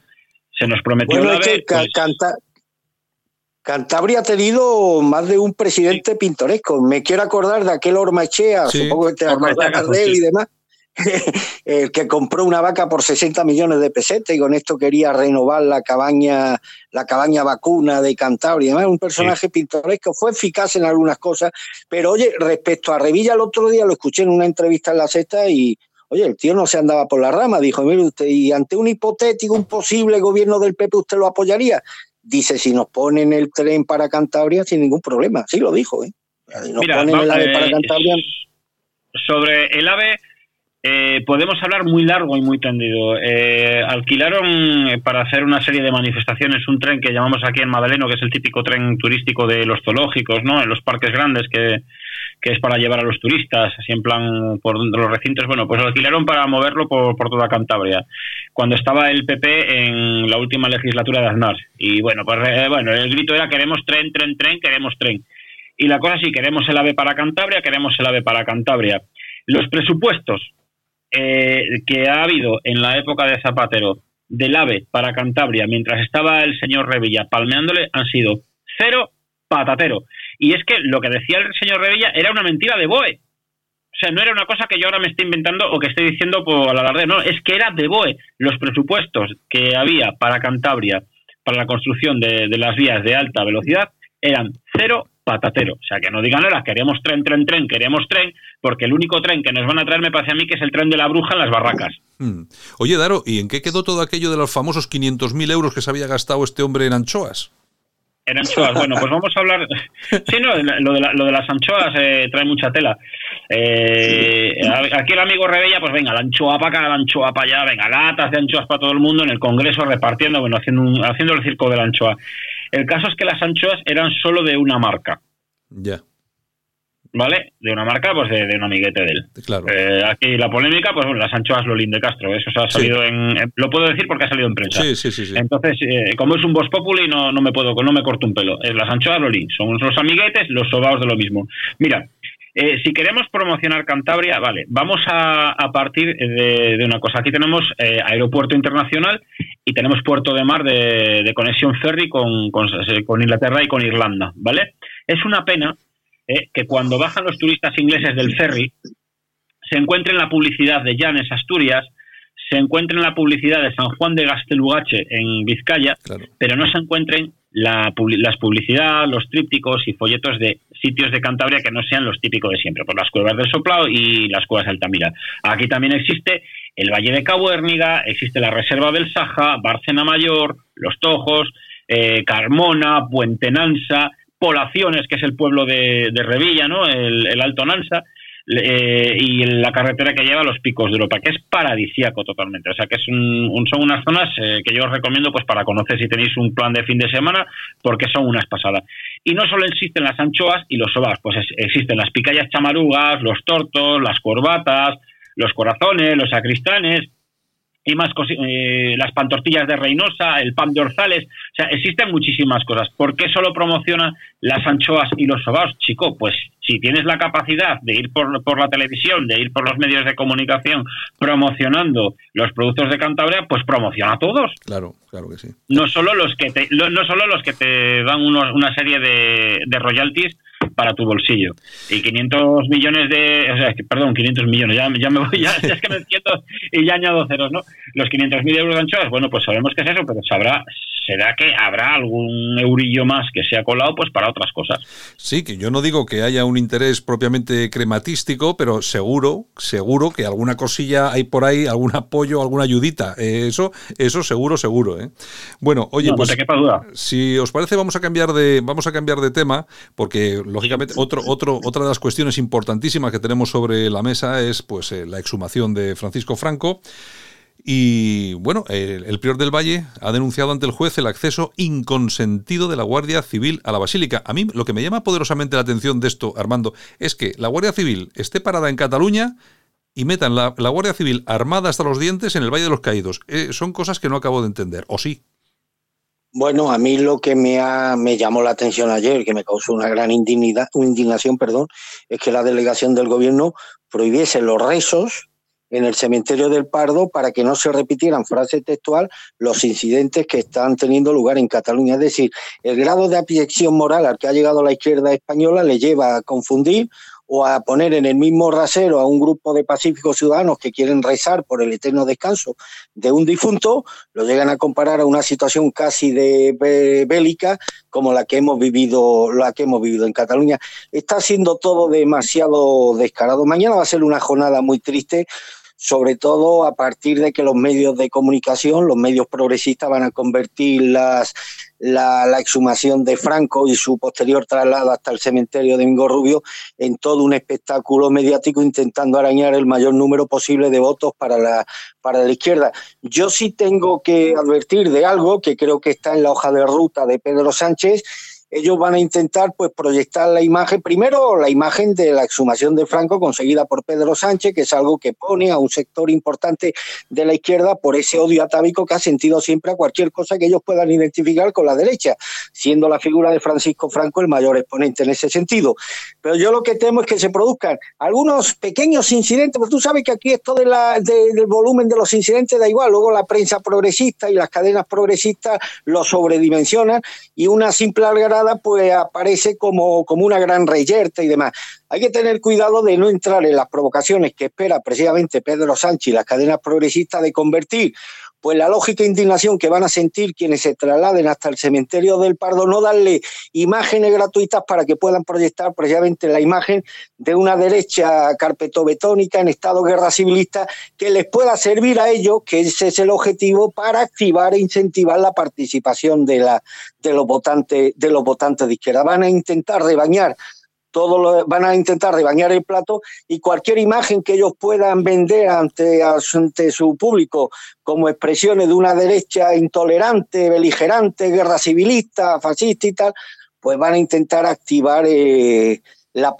Se nos prometió bueno, que pues Cantabria ha tenido más de un presidente pintoresco. Me quiero acordar de aquel Ormachea, supongo que te acordarás de él y demás, el que compró una vaca por 60 millones de pesetas y con esto quería renovar la cabaña, la cabaña vacuna de Cantabria. Además, un personaje pintoresco, fue eficaz en algunas cosas, pero oye, respecto a Revilla, el otro día lo escuché en una entrevista en la sexta y oye, el tío no se andaba por la rama, dijo, mire usted, y ante un hipotético, un posible gobierno del PP, ¿usted lo apoyaría? Dice, si nos ponen el tren para Cantabria, sin ningún problema. Sí lo dijo, ¿eh? Nos ponen el AVE para Cantabria. Sobre el AVE, eh, podemos hablar muy largo y muy tendido. Eh, alquilaron eh, para hacer una serie de manifestaciones un tren que llamamos aquí en Madaleno, que es el típico tren turístico de los zoológicos, ¿no? En los parques grandes que, es para llevar a los turistas, así en plan por los recintos. Bueno, pues lo alquilaron para moverlo por, por toda Cantabria, cuando estaba el PP en la última legislatura de Aznar. Y bueno, pues bueno, el grito era queremos tren, tren, tren, queremos tren. Y la cosa sí, queremos el AVE para Cantabria, queremos el AVE para Cantabria. Los presupuestos eh, que ha habido en la época de Zapatero del AVE para Cantabria, mientras estaba el señor Revilla palmeándole, han sido cero patatero. Y es que lo que decía el señor Revilla era una mentira de BOE. O sea, no era una cosa que yo ahora me esté inventando o que esté diciendo por alarde, no, es que era de BOE. Los presupuestos que había para Cantabria, para la construcción de, de las vías de alta velocidad, eran cero patatero. O sea, que no digan ahora, queremos tren, tren, tren, queremos tren, porque el único tren que nos van a traer me parece a mí que es el tren de la bruja en las barracas. Hmm. Oye, Daro, ¿y en qué quedó todo aquello de los famosos 500.000 euros que se había gastado este hombre en anchoas? En anchoas, bueno, pues vamos a hablar. Sí, no, lo de, lo de las anchoas eh, trae mucha tela. Eh, aquí el amigo Rebella, pues venga, la anchoa para acá, la anchoa para allá, venga, latas de anchoas para todo el mundo en el Congreso repartiendo, bueno, haciendo, un, haciendo el circo de la anchoa. El caso es que las anchoas eran solo de una marca. Ya. ¿Vale? De una marca, pues de, un amiguete de él. Claro. Eh, aquí la polémica, pues las anchoas Lolín de Castro. Eso se ha salido en, Lo puedo decir porque ha salido en prensa. Sí, sí, sí. Entonces, eh, como es un Voz Populi, no, no me puedo, no me corto un pelo. Es las anchoas Lolín. Son los amiguetes, los sobaos de lo mismo. Mira, eh, si queremos promocionar Cantabria, vale, vamos a, partir de, una cosa. Aquí tenemos eh, aeropuerto internacional y tenemos puerto de mar de, conexión ferry con, con, Inglaterra y con Irlanda, ¿vale? Es una pena eh, que cuando bajan los turistas ingleses del ferry se encuentren la publicidad de Llanes, Asturias, se encuentren la publicidad de San Juan de Gastelugache en Vizcaya, pero no se encuentren la, las publicidad, los trípticos y folletos de sitios de Cantabria que no sean los típicos de siempre, por las cuevas del Soplao y las cuevas de Altamira. Aquí también existe el Valle de Cabo Hérniga, existe la Reserva del Saja, Bárcena Mayor, Los Tojos, eh, Carmona, Puente Nansa, Polaciones, que es el pueblo de, Revilla, ¿no? el, Alto Nansa, eh, y la carretera que lleva a los picos de Europa, que es paradisíaco totalmente. O sea, que es un, son unas zonas eh, que yo os recomiendo pues para conocer si tenéis un plan de fin de semana, porque son unas pasadas. Y no solo existen las anchoas y los sobas, pues existen las picayas chamarugas, los tortos, las corbatas, los corazones, los sacristanes, y más eh, las pantortillas de Reynosa, el pan de Orzales, o sea, existen muchísimas cosas. ¿Por qué solo promociona las anchoas y los sobaos? Chico, pues si tienes la capacidad de ir por, por la televisión, de ir por los medios de comunicación promocionando los productos de Cantabria, pues promociona a todos. Claro, claro que sí. No solo los que te, no solo los que te dan una serie de, de royalties para tu bolsillo. Y 500 millones de, o sea, perdón, 500 millones, ya, ya me voy, ya, es que me entiendo y ya añado ceros, ¿no? Los 500.000 euros de anchoas, bueno, pues sabemos que es eso, pero sabrá, será que habrá algún eurillo más que se ha colado pues para otras cosas. Sí, que yo no digo que haya un interés propiamente crematístico, pero seguro, seguro que alguna cosilla hay por ahí, algún apoyo, alguna ayudita. Eh, eso, eso seguro, seguro. ¿eh? Bueno, oye, pues si os parece vamos a cambiar de, vamos a cambiar de tema, porque lógicamente otro, otro, otra de las cuestiones importantísimas que tenemos sobre la mesa es pues eh, la exhumación de Francisco Franco. Y bueno, el, prior del Valle ha denunciado ante el juez el acceso inconsentido de la Guardia Civil a la Basílica. A mí lo que me llama poderosamente la atención de esto, Armando, es que la Guardia Civil esté parada en Cataluña y metan la, Guardia Civil armada hasta los dientes en el Valle de los Caídos. Eh, son cosas que no acabo de entender, ¿o sí? Bueno, a mí lo que me, ha, llamó la atención ayer, que me causó una gran indignación, perdón, es que la delegación del gobierno prohibiese los rezos en el cementerio del Pardo para que no se repitieran frase textual los incidentes que están teniendo lugar en Cataluña. Es decir, el grado de abyección moral al que ha llegado la izquierda española le lleva a confundir o a poner en el mismo rasero a un grupo de pacíficos ciudadanos que quieren rezar por el eterno descanso de un difunto, lo llegan a comparar a una situación casi de bélica como la que hemos vivido, la que hemos vivido en Cataluña. Está siendo todo demasiado descarado. Mañana va a ser una jornada muy triste sobre todo a partir de que los medios de comunicación, los medios progresistas van a convertir las, la, exhumación de Franco y su posterior traslado hasta el cementerio de Mingo Rubio en todo un espectáculo mediático intentando arañar el mayor número posible de votos para la, para la izquierda. Yo sí tengo que advertir de algo que creo que está en la hoja de ruta de Pedro Sánchez ellos van a intentar pues proyectar la imagen, primero la imagen de la exhumación de Franco conseguida por Pedro Sánchez, que es algo que pone a un sector importante de la izquierda por ese odio atávico que ha sentido siempre a cualquier cosa que ellos puedan identificar con la derecha, siendo la figura de Francisco Franco el mayor exponente en ese sentido. Pero yo lo que temo es que se produzcan algunos pequeños incidentes, porque tú sabes que aquí esto del volumen de los incidentes da igual, luego la prensa progresista y las cadenas progresistas lo sobredimensionan y una simple algarada pues aparece como, como una gran reyerta y demás. Hay que tener cuidado de no entrar en las provocaciones que espera precisamente Pedro Sánchez y las cadenas progresistas de convertir pues la lógica indignación que van a sentir quienes se trasladen hasta el cementerio del Pardo, no darle imágenes gratuitas para que puedan proyectar precisamente la imagen de una derecha carpetobetónica en estado guerra civilista que les pueda servir a ellos, que ese es el objetivo, para activar e incentivar la participación de, la, de, los, votantes, de los votantes de izquierda. Van a intentar rebañar todo lo, van a intentar rebañar el plato y cualquier imagen que ellos puedan vender ante, ante su público como expresiones de una derecha intolerante, beligerante, guerra civilista, fascista y tal, pues van a intentar activar eh, la,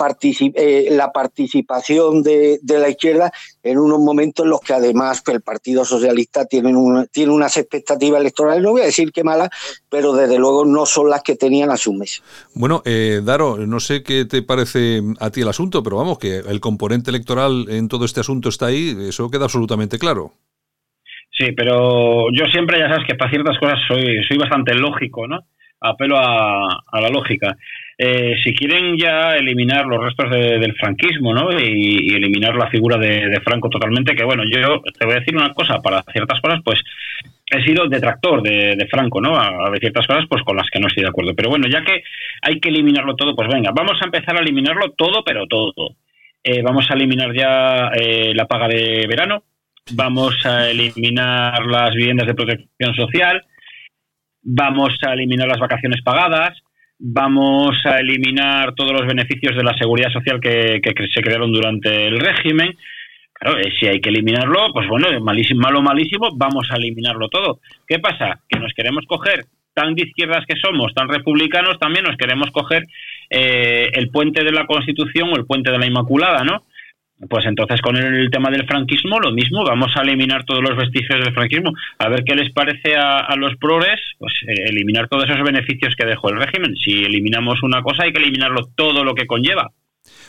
eh, la participación de, la izquierda en unos momentos en los que además el Partido Socialista tiene, tiene unas expectativas electorales, no voy a decir que malas, pero desde luego no son las que tenían a su mes. Bueno, eh, Daro, no sé qué te parece a ti el asunto, pero vamos, que el componente electoral en todo este asunto está ahí, eso queda absolutamente claro. Sí, pero yo siempre, ya sabes que para ciertas cosas soy, soy bastante lógico, ¿no? Apelo a, a la lógica. Eh, si quieren ya eliminar los restos del franquismo ¿no? y, eliminar la figura de, Franco totalmente, que bueno, yo te voy a decir una cosa, para ciertas cosas, pues he sido detractor de, Franco, ¿no? A, ciertas cosas, pues con las que no estoy de acuerdo. Pero bueno, ya que hay que eliminarlo todo, pues venga, vamos a empezar a eliminarlo todo, pero todo. Eh, vamos a eliminar ya eh, la paga de verano, vamos a eliminar las viviendas de protección social, vamos a eliminar las vacaciones pagadas, vamos a eliminar todos los beneficios de la seguridad social que, se crearon durante el régimen. Claro, eh, si hay que eliminarlo, pues bueno, malísimo, malo, malísimo, vamos a eliminarlo todo. ¿Qué pasa? Que nos queremos coger, tan de izquierdas que somos, tan republicanos, también nos queremos coger eh, el puente de la Constitución o el puente de la Inmaculada, ¿no? Pues entonces con el tema del franquismo lo mismo, vamos a eliminar todos los vestigios del franquismo, a ver qué les parece a, los progres, pues eh, eliminar todos esos beneficios que dejó el régimen. Si eliminamos una cosa hay que eliminarlo todo lo que conlleva.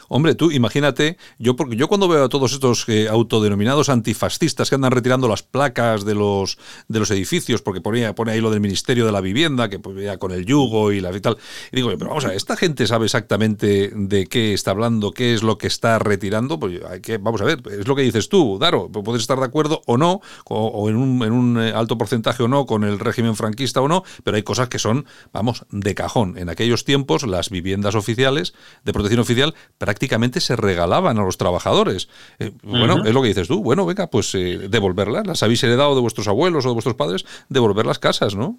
Hombre, tú imagínate, yo porque yo cuando veo a todos estos eh, autodenominados antifascistas que andan retirando las placas de los de los edificios, porque pone, pone ahí lo del Ministerio de la Vivienda, que pues, ya con el yugo y la y tal, y digo, pero vamos a ver, ¿esta gente sabe exactamente de qué está hablando, qué es lo que está retirando? Pues hay que, vamos a ver, es lo que dices tú, Daro, puedes estar de acuerdo o no, o, en, un, en un eh, alto porcentaje o no con el régimen franquista o no, pero hay cosas que son, vamos, de cajón. En aquellos tiempos, las viviendas oficiales, de protección oficial, prácticamente se regalaban a los trabajadores. Eh, bueno, es lo que dices tú. Bueno, venga, pues eh, devolverlas. Las habéis heredado de vuestros abuelos o de vuestros padres, devolver las casas, ¿no?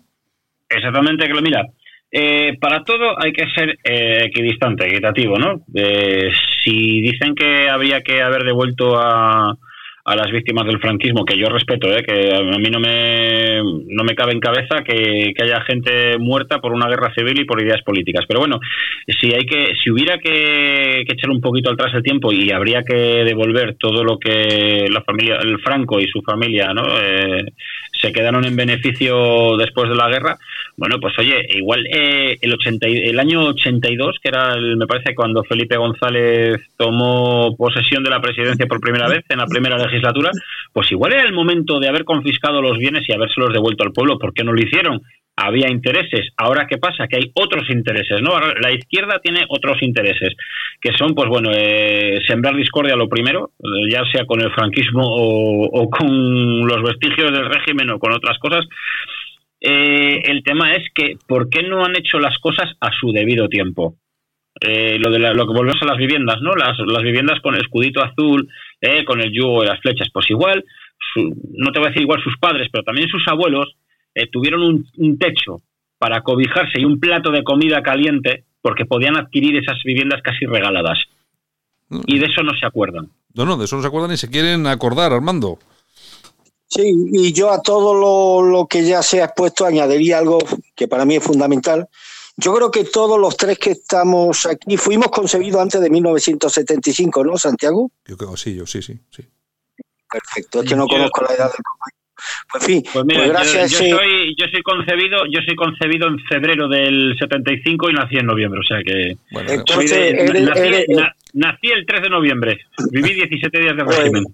Exactamente, que lo mira. Eh, para todo hay que ser equidistante, equitativo, ¿no? si dicen que habría que haber devuelto a, a las víctimas del franquismo, que yo respeto, ¿eh? que a mí no me, no me cabe en cabeza que, haya gente muerta por una guerra civil y por ideas políticas. Pero bueno, si hay que, si hubiera que, echar un poquito atrás el tiempo y habría que devolver todo lo que la familia, el Franco y su familia, ¿no? Eh, se quedaron en beneficio después de la guerra, bueno, pues oye, igual eh, el, 80, el año 82, que era, el, me parece, cuando Felipe González tomó posesión de la presidencia por primera vez en la primera legislatura, pues igual era el momento de haber confiscado los bienes y habérselos devuelto al pueblo. ¿Por qué no lo hicieron? había intereses. Ahora, ¿qué pasa? Que hay otros intereses, ¿no? la izquierda tiene otros intereses, que son, pues bueno, eh, sembrar discordia lo primero, ya sea con el franquismo o, con los vestigios del régimen o con otras cosas. Eh, el tema es que, ¿por qué no han hecho las cosas a su debido tiempo? eh, lo de lo que volvemos a las viviendas, ¿no? Las, las viviendas con el escudito azul, eh, con el yugo y las flechas, pues igual, no te voy a decir igual sus padres, pero también sus abuelos eh, tuvieron un, un, techo para cobijarse y un plato de comida caliente porque podían adquirir esas viviendas casi regaladas. Y de eso no se acuerdan. No, no, de eso no se acuerdan ni se quieren acordar, Armando. Sí, y yo a todo lo, lo que ya se ha expuesto añadiría algo que para mí es fundamental, yo creo que todos los tres que estamos aquí fuimos concebidos antes de 1975, ¿no, Santiago? Yo creo sí, yo sí, sí, sí. Perfecto, es que no conozco la edad del compañero. Pues, fin, pues, mira, pues gracias. Yo, yo, soy, yo, soy, concebido, yo soy concebido en febrero del 75 y nací en noviembre, o sea que bueno, Entonces, de, eres, nací, eres, na, nací, el 3 de noviembre, viví 17 días de régimen.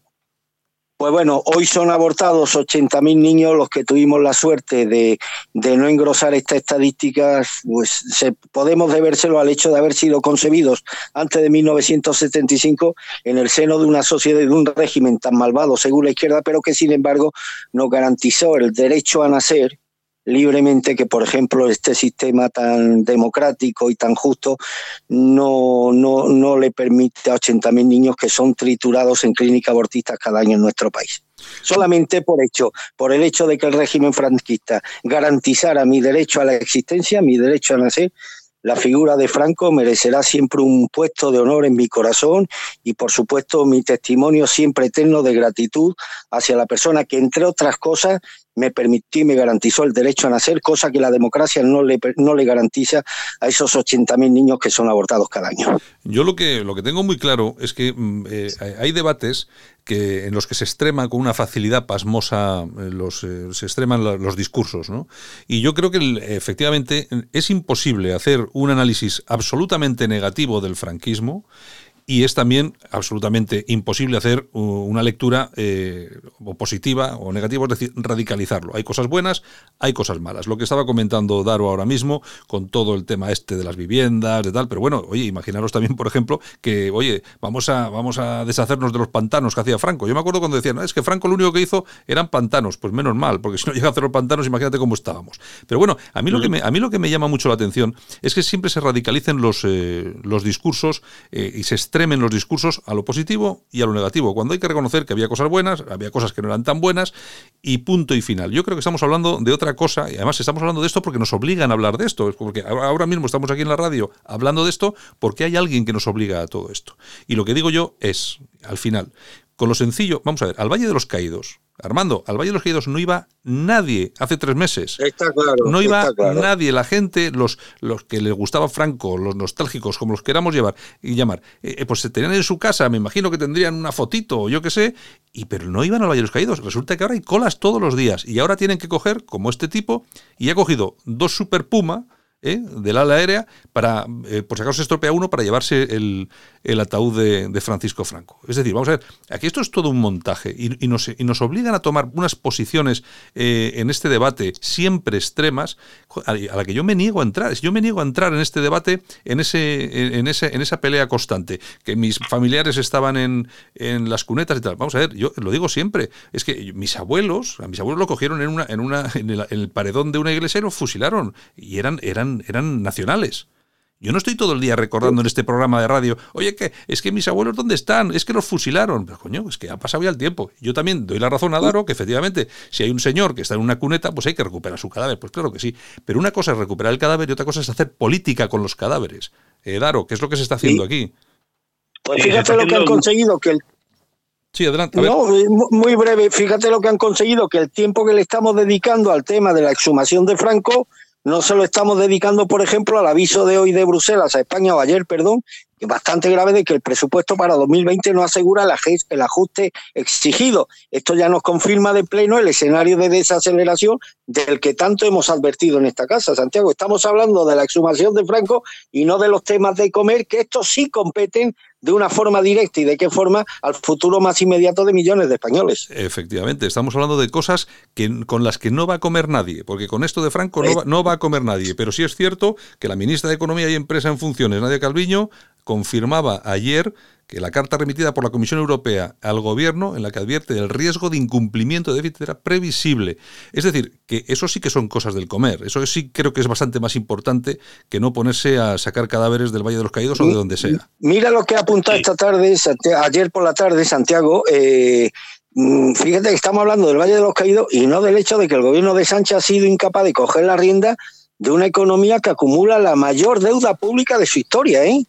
Pues bueno, hoy son abortados 80.000 niños los que tuvimos la suerte de, de no engrosar estas estadísticas, pues se, podemos debérselo al hecho de haber sido concebidos antes de 1975 en el seno de una sociedad y de un régimen tan malvado según la izquierda, pero que sin embargo nos garantizó el derecho a nacer libremente que, por ejemplo, este sistema tan democrático y tan justo no, no, no le permite a 80.000 niños que son triturados en clínicas abortistas cada año en nuestro país. Solamente por hecho, por el hecho de que el régimen franquista garantizara mi derecho a la existencia, mi derecho a nacer, la figura de Franco merecerá siempre un puesto de honor en mi corazón y, por supuesto, mi testimonio siempre eterno de gratitud hacia la persona que, entre otras cosas, me permitió y me garantizó el derecho a nacer, cosa que la democracia no le, no le garantiza a esos 80.000 niños que son abortados cada año. Yo lo que, lo que tengo muy claro es que eh, hay debates que, en los que se extrema con una facilidad pasmosa eh, los, eh, se los discursos. ¿no? Y yo creo que efectivamente es imposible hacer un análisis absolutamente negativo del franquismo y es también absolutamente imposible hacer una lectura eh, positiva o negativa, es decir, radicalizarlo. Hay cosas buenas, hay cosas malas. Lo que estaba comentando Daro ahora mismo con todo el tema este de las viviendas, de tal, pero bueno, oye, imaginaros también, por ejemplo, que, oye, vamos a, vamos a deshacernos de los pantanos que hacía Franco. Yo me acuerdo cuando decían, es que Franco lo único que hizo eran pantanos. Pues menos mal, porque si no llega a hacer los pantanos, imagínate cómo estábamos. Pero bueno, a mí lo que me, a mí lo que me llama mucho la atención es que siempre se radicalicen los, eh, los discursos eh, y se extremen los discursos a lo positivo y a lo negativo, cuando hay que reconocer que había cosas buenas, había cosas que no eran tan buenas, y punto y final. Yo creo que estamos hablando de otra cosa, y además estamos hablando de esto porque nos obligan a hablar de esto, porque ahora mismo estamos aquí en la radio hablando de esto porque hay alguien que nos obliga a todo esto. Y lo que digo yo es, al final, con lo sencillo, vamos a ver, al Valle de los Caídos, Armando, al Valle de los Caídos no iba nadie hace tres meses. Está claro. No iba claro. nadie. La gente, los, los que les gustaba Franco, los nostálgicos, como los queramos llevar y llamar, eh, pues se tenían en su casa, me imagino que tendrían una fotito o yo qué sé, y pero no iban al Valle de los Caídos. Resulta que ahora hay colas todos los días y ahora tienen que coger, como este tipo, y ha cogido dos Super Puma, ¿eh? del ala aérea para, eh, por si acaso se estropea uno, para llevarse el, el ataúd de, Francisco Franco. Es decir, vamos a ver, aquí esto es todo un montaje y, nos, y nos, obligan a tomar unas posiciones eh, en este debate siempre extremas a, la que yo me niego a entrar. Yo me niego a entrar en este debate, en, ese, en, ese, en esa pelea constante, que mis familiares estaban en, en las cunetas y tal. Vamos a ver, yo lo digo siempre, es que mis abuelos, a mis abuelos lo cogieron en, una, en, una, en, el, paredón de una iglesia y lo fusilaron y eran, eran eran, nacionales. Yo no estoy todo el día recordando en este programa de radio, oye, que es que mis abuelos dónde están, es que los fusilaron. Pero coño, es que ha pasado ya el tiempo. Yo también doy la razón a Daro que efectivamente, si hay un señor que está en una cuneta, pues hay que recuperar su cadáver. Pues claro que sí. Pero una cosa es recuperar el cadáver y otra cosa es hacer política con los cadáveres. Eh, Daro, ¿qué es lo que se está haciendo sí. aquí? Pues fíjate lo que han conseguido, que el, Sí, adelante. No, muy breve. Fíjate lo que han conseguido, que el tiempo que le estamos dedicando al tema de la exhumación de Franco no se lo estamos dedicando, por ejemplo, al aviso de hoy de Bruselas a España, o ayer, perdón, que es bastante grave de que el presupuesto para 2020 no asegura el ajuste exigido. Esto ya nos confirma de pleno el escenario de desaceleración del que tanto hemos advertido en esta casa, Santiago. Estamos hablando de la exhumación de Franco y no de los temas de comer, que estos sí competen de una forma directa y de qué forma al futuro más inmediato de millones de españoles. Efectivamente, estamos hablando de cosas que, con las que no va a comer nadie, porque con esto de Franco no va, no va a comer nadie, pero sí es cierto que la ministra de Economía y Empresa en funciones, Nadia Calviño, confirmaba ayer que la carta remitida por la Comisión Europea al Gobierno, en la que advierte el riesgo de incumplimiento de déficit era previsible. Es decir, que eso sí que son cosas del comer. Eso sí creo que es bastante más importante que no ponerse a sacar cadáveres del Valle de los Caídos o de donde sea. Mira lo que ha apuntado esta tarde, ayer por la tarde, Santiago. Eh, mm, fíjate que estamos hablando del Valle de los Caídos y no del hecho de que el gobierno de Sánchez ha sido incapaz de coger la rienda de una economía que acumula la mayor deuda pública de su historia, ¿eh?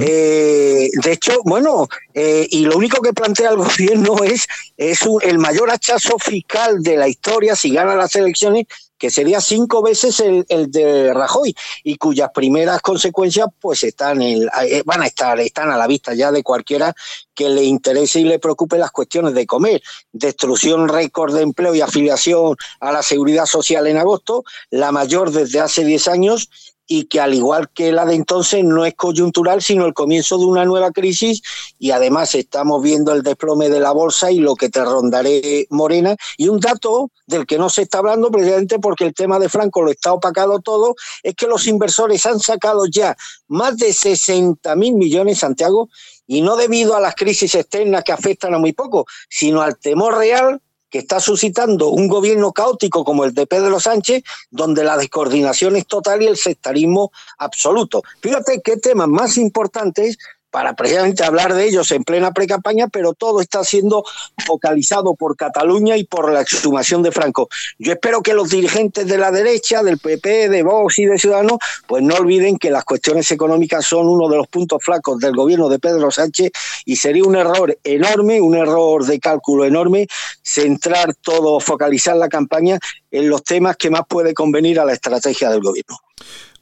Eh, de hecho, bueno, eh, y lo único que plantea el gobierno es, es el mayor hachazo fiscal de la historia si gana las elecciones, que sería cinco veces el, de Rajoy, y cuyas primeras consecuencias pues están en, eh, van a estar, están a la vista ya de cualquiera que le interese y le preocupe las cuestiones de comer. Destrucción récord de empleo y afiliación a la seguridad social en agosto, la mayor desde hace 10 años, y que al igual que la de entonces no es coyuntural, sino el comienzo de una nueva crisis. Y además estamos viendo el desplome de la bolsa y lo que te rondaré Morena. Y un dato del que no se está hablando precisamente porque el tema de Franco lo está opacado todo, es que los inversores han sacado ya más de 60 mil millones, Santiago, y no debido a las crisis externas que afectan a muy poco, sino al temor real que está suscitando un gobierno caótico como el de Pedro Sánchez, donde la descoordinación es total y el sectarismo absoluto. Fíjate qué temas más importantes para precisamente hablar de ellos en plena pre-campaña, pero todo está siendo focalizado por Cataluña y por la exhumación de Franco. Yo espero que los dirigentes de la derecha, del PP, de Vox y de Ciudadanos, pues no olviden que las cuestiones económicas son uno de los puntos flacos del gobierno de Pedro Sánchez y sería un error enorme, un error de cálculo enorme, centrar todo, focalizar la campaña en los temas que más puede convenir a la estrategia del gobierno.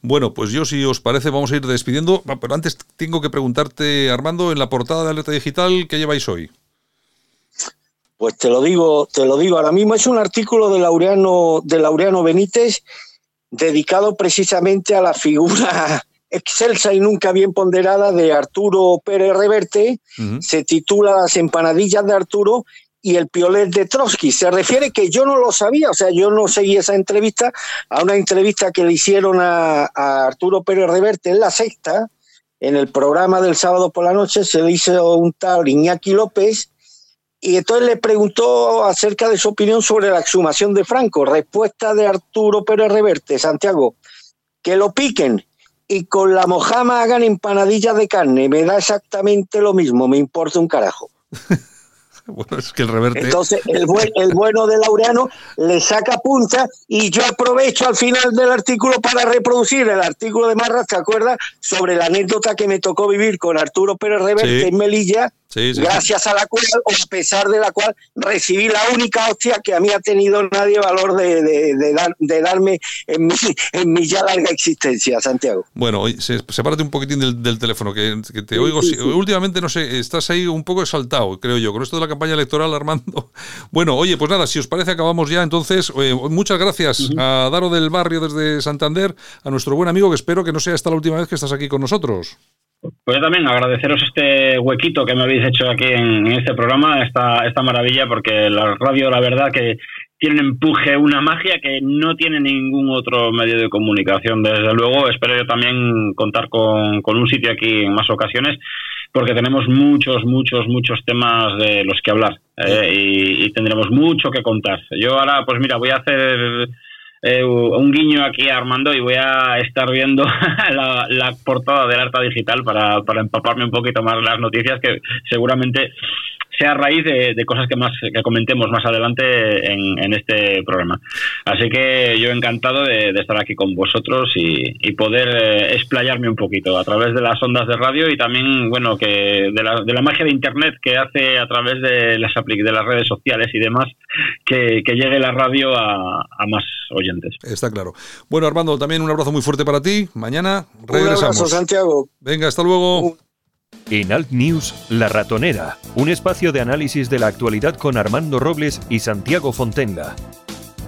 Bueno, pues yo, si os parece, vamos a ir despidiendo. Pero antes tengo que preguntarte, Armando, en la portada de Alerta Digital, ¿qué lleváis hoy? Pues te lo digo, te lo digo ahora mismo. Es un artículo de Laureano, de Laureano Benítez dedicado precisamente a la figura excelsa y nunca bien ponderada de Arturo Pérez Reverte. Se titula Las empanadillas de Arturo y el piolet de Trotsky. Se refiere que yo no lo sabía, o sea, yo no seguí esa entrevista, a una entrevista que le hicieron a, Arturo Pérez Reverte en la sexta, en el programa del sábado por la noche, se le hizo un tal Iñaki López, y entonces le preguntó acerca de su opinión sobre la exhumación de Franco. Respuesta de Arturo Pérez Reverte, Santiago, que lo piquen y con la mojama hagan empanadillas de carne, me da exactamente lo mismo, me importa un carajo. Bueno, es que el reverte. Entonces, el, el bueno de Laureano le saca punta y yo aprovecho al final del artículo para reproducir el artículo de Marras, ¿te acuerdas? Sobre la anécdota que me tocó vivir con Arturo Pérez Reverte en Melilla, gracias a la cual, o a pesar de la cual, recibí la única hostia que a mí ha tenido nadie valor de, de, dar, de darme en mi, en mi, ya larga existencia, Santiago. Bueno, sepárate un poquitín del, teléfono, que, te oigo. últimamente, no sé, estás ahí un poco exaltado, creo yo, con esto de la campaña electoral, Armando. Bueno, oye, pues nada, si os parece, acabamos ya. Entonces, muchas gracias a Daro del Barrio desde Santander, a nuestro buen amigo, que espero que no sea esta la última vez que estás aquí con nosotros. Pues también agradeceros este huequito que me habéis hecho aquí en, este programa, esta, esta maravilla, porque la radio, la verdad, que tiene un empuje, una magia que no tiene ningún otro medio de comunicación. Desde luego, espero yo también contar con, un sitio aquí en más ocasiones, porque tenemos muchos, muchos, muchos temas de los que hablar eh, y, y tendremos mucho que contar. Yo ahora, pues mira, voy a hacer eh, un guiño aquí a Armando y voy a estar viendo la, portada del Arta Digital para, para empaparme un poquito más las noticias que seguramente sea a raíz de, cosas que más que comentemos más adelante en, este programa. Así que yo encantado de, estar aquí con vosotros y, poder eh, explayarme un poquito a través de las ondas de radio y también, bueno, que de la, de la magia de Internet que hace a través de las, de las redes sociales y demás, que, llegue la radio a, más oyentes. Está claro. Bueno, Armando, también un abrazo muy fuerte para ti. Mañana regresamos. Un abrazo, Santiago. Venga, hasta luego. En Alt News, La Ratonera, un espacio de análisis de la actualidad con Armando Robles y Santiago Fontenga.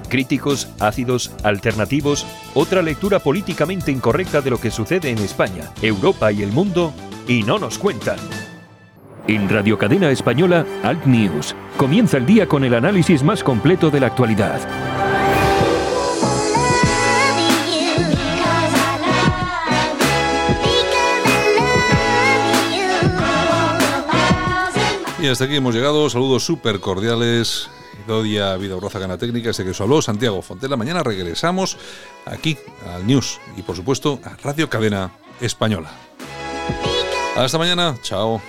Críticos, ácidos, alternativos, otra lectura políticamente incorrecta de lo que sucede en España, Europa y el mundo, y no nos cuentan. En Radio Cadena Española, Alt News. Comienza el día con el análisis más completo de la actualidad. Y hasta aquí hemos llegado. Saludos súper cordiales. Dodia Vida Broza Gana Técnica, este que os habló, Santiago Fontela. Mañana regresamos aquí al News y por supuesto a Radio Cadena Española. Hasta mañana, chao.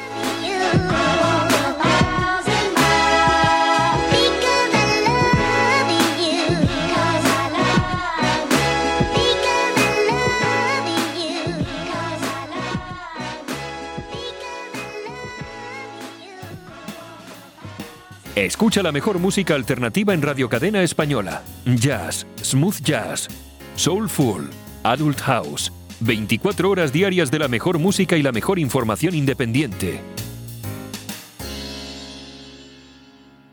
Escucha la mejor música alternativa en Radio Cadena Española. Jazz, smooth jazz, soulful, adult house. 24 horas diarias de la mejor música y la mejor información independiente.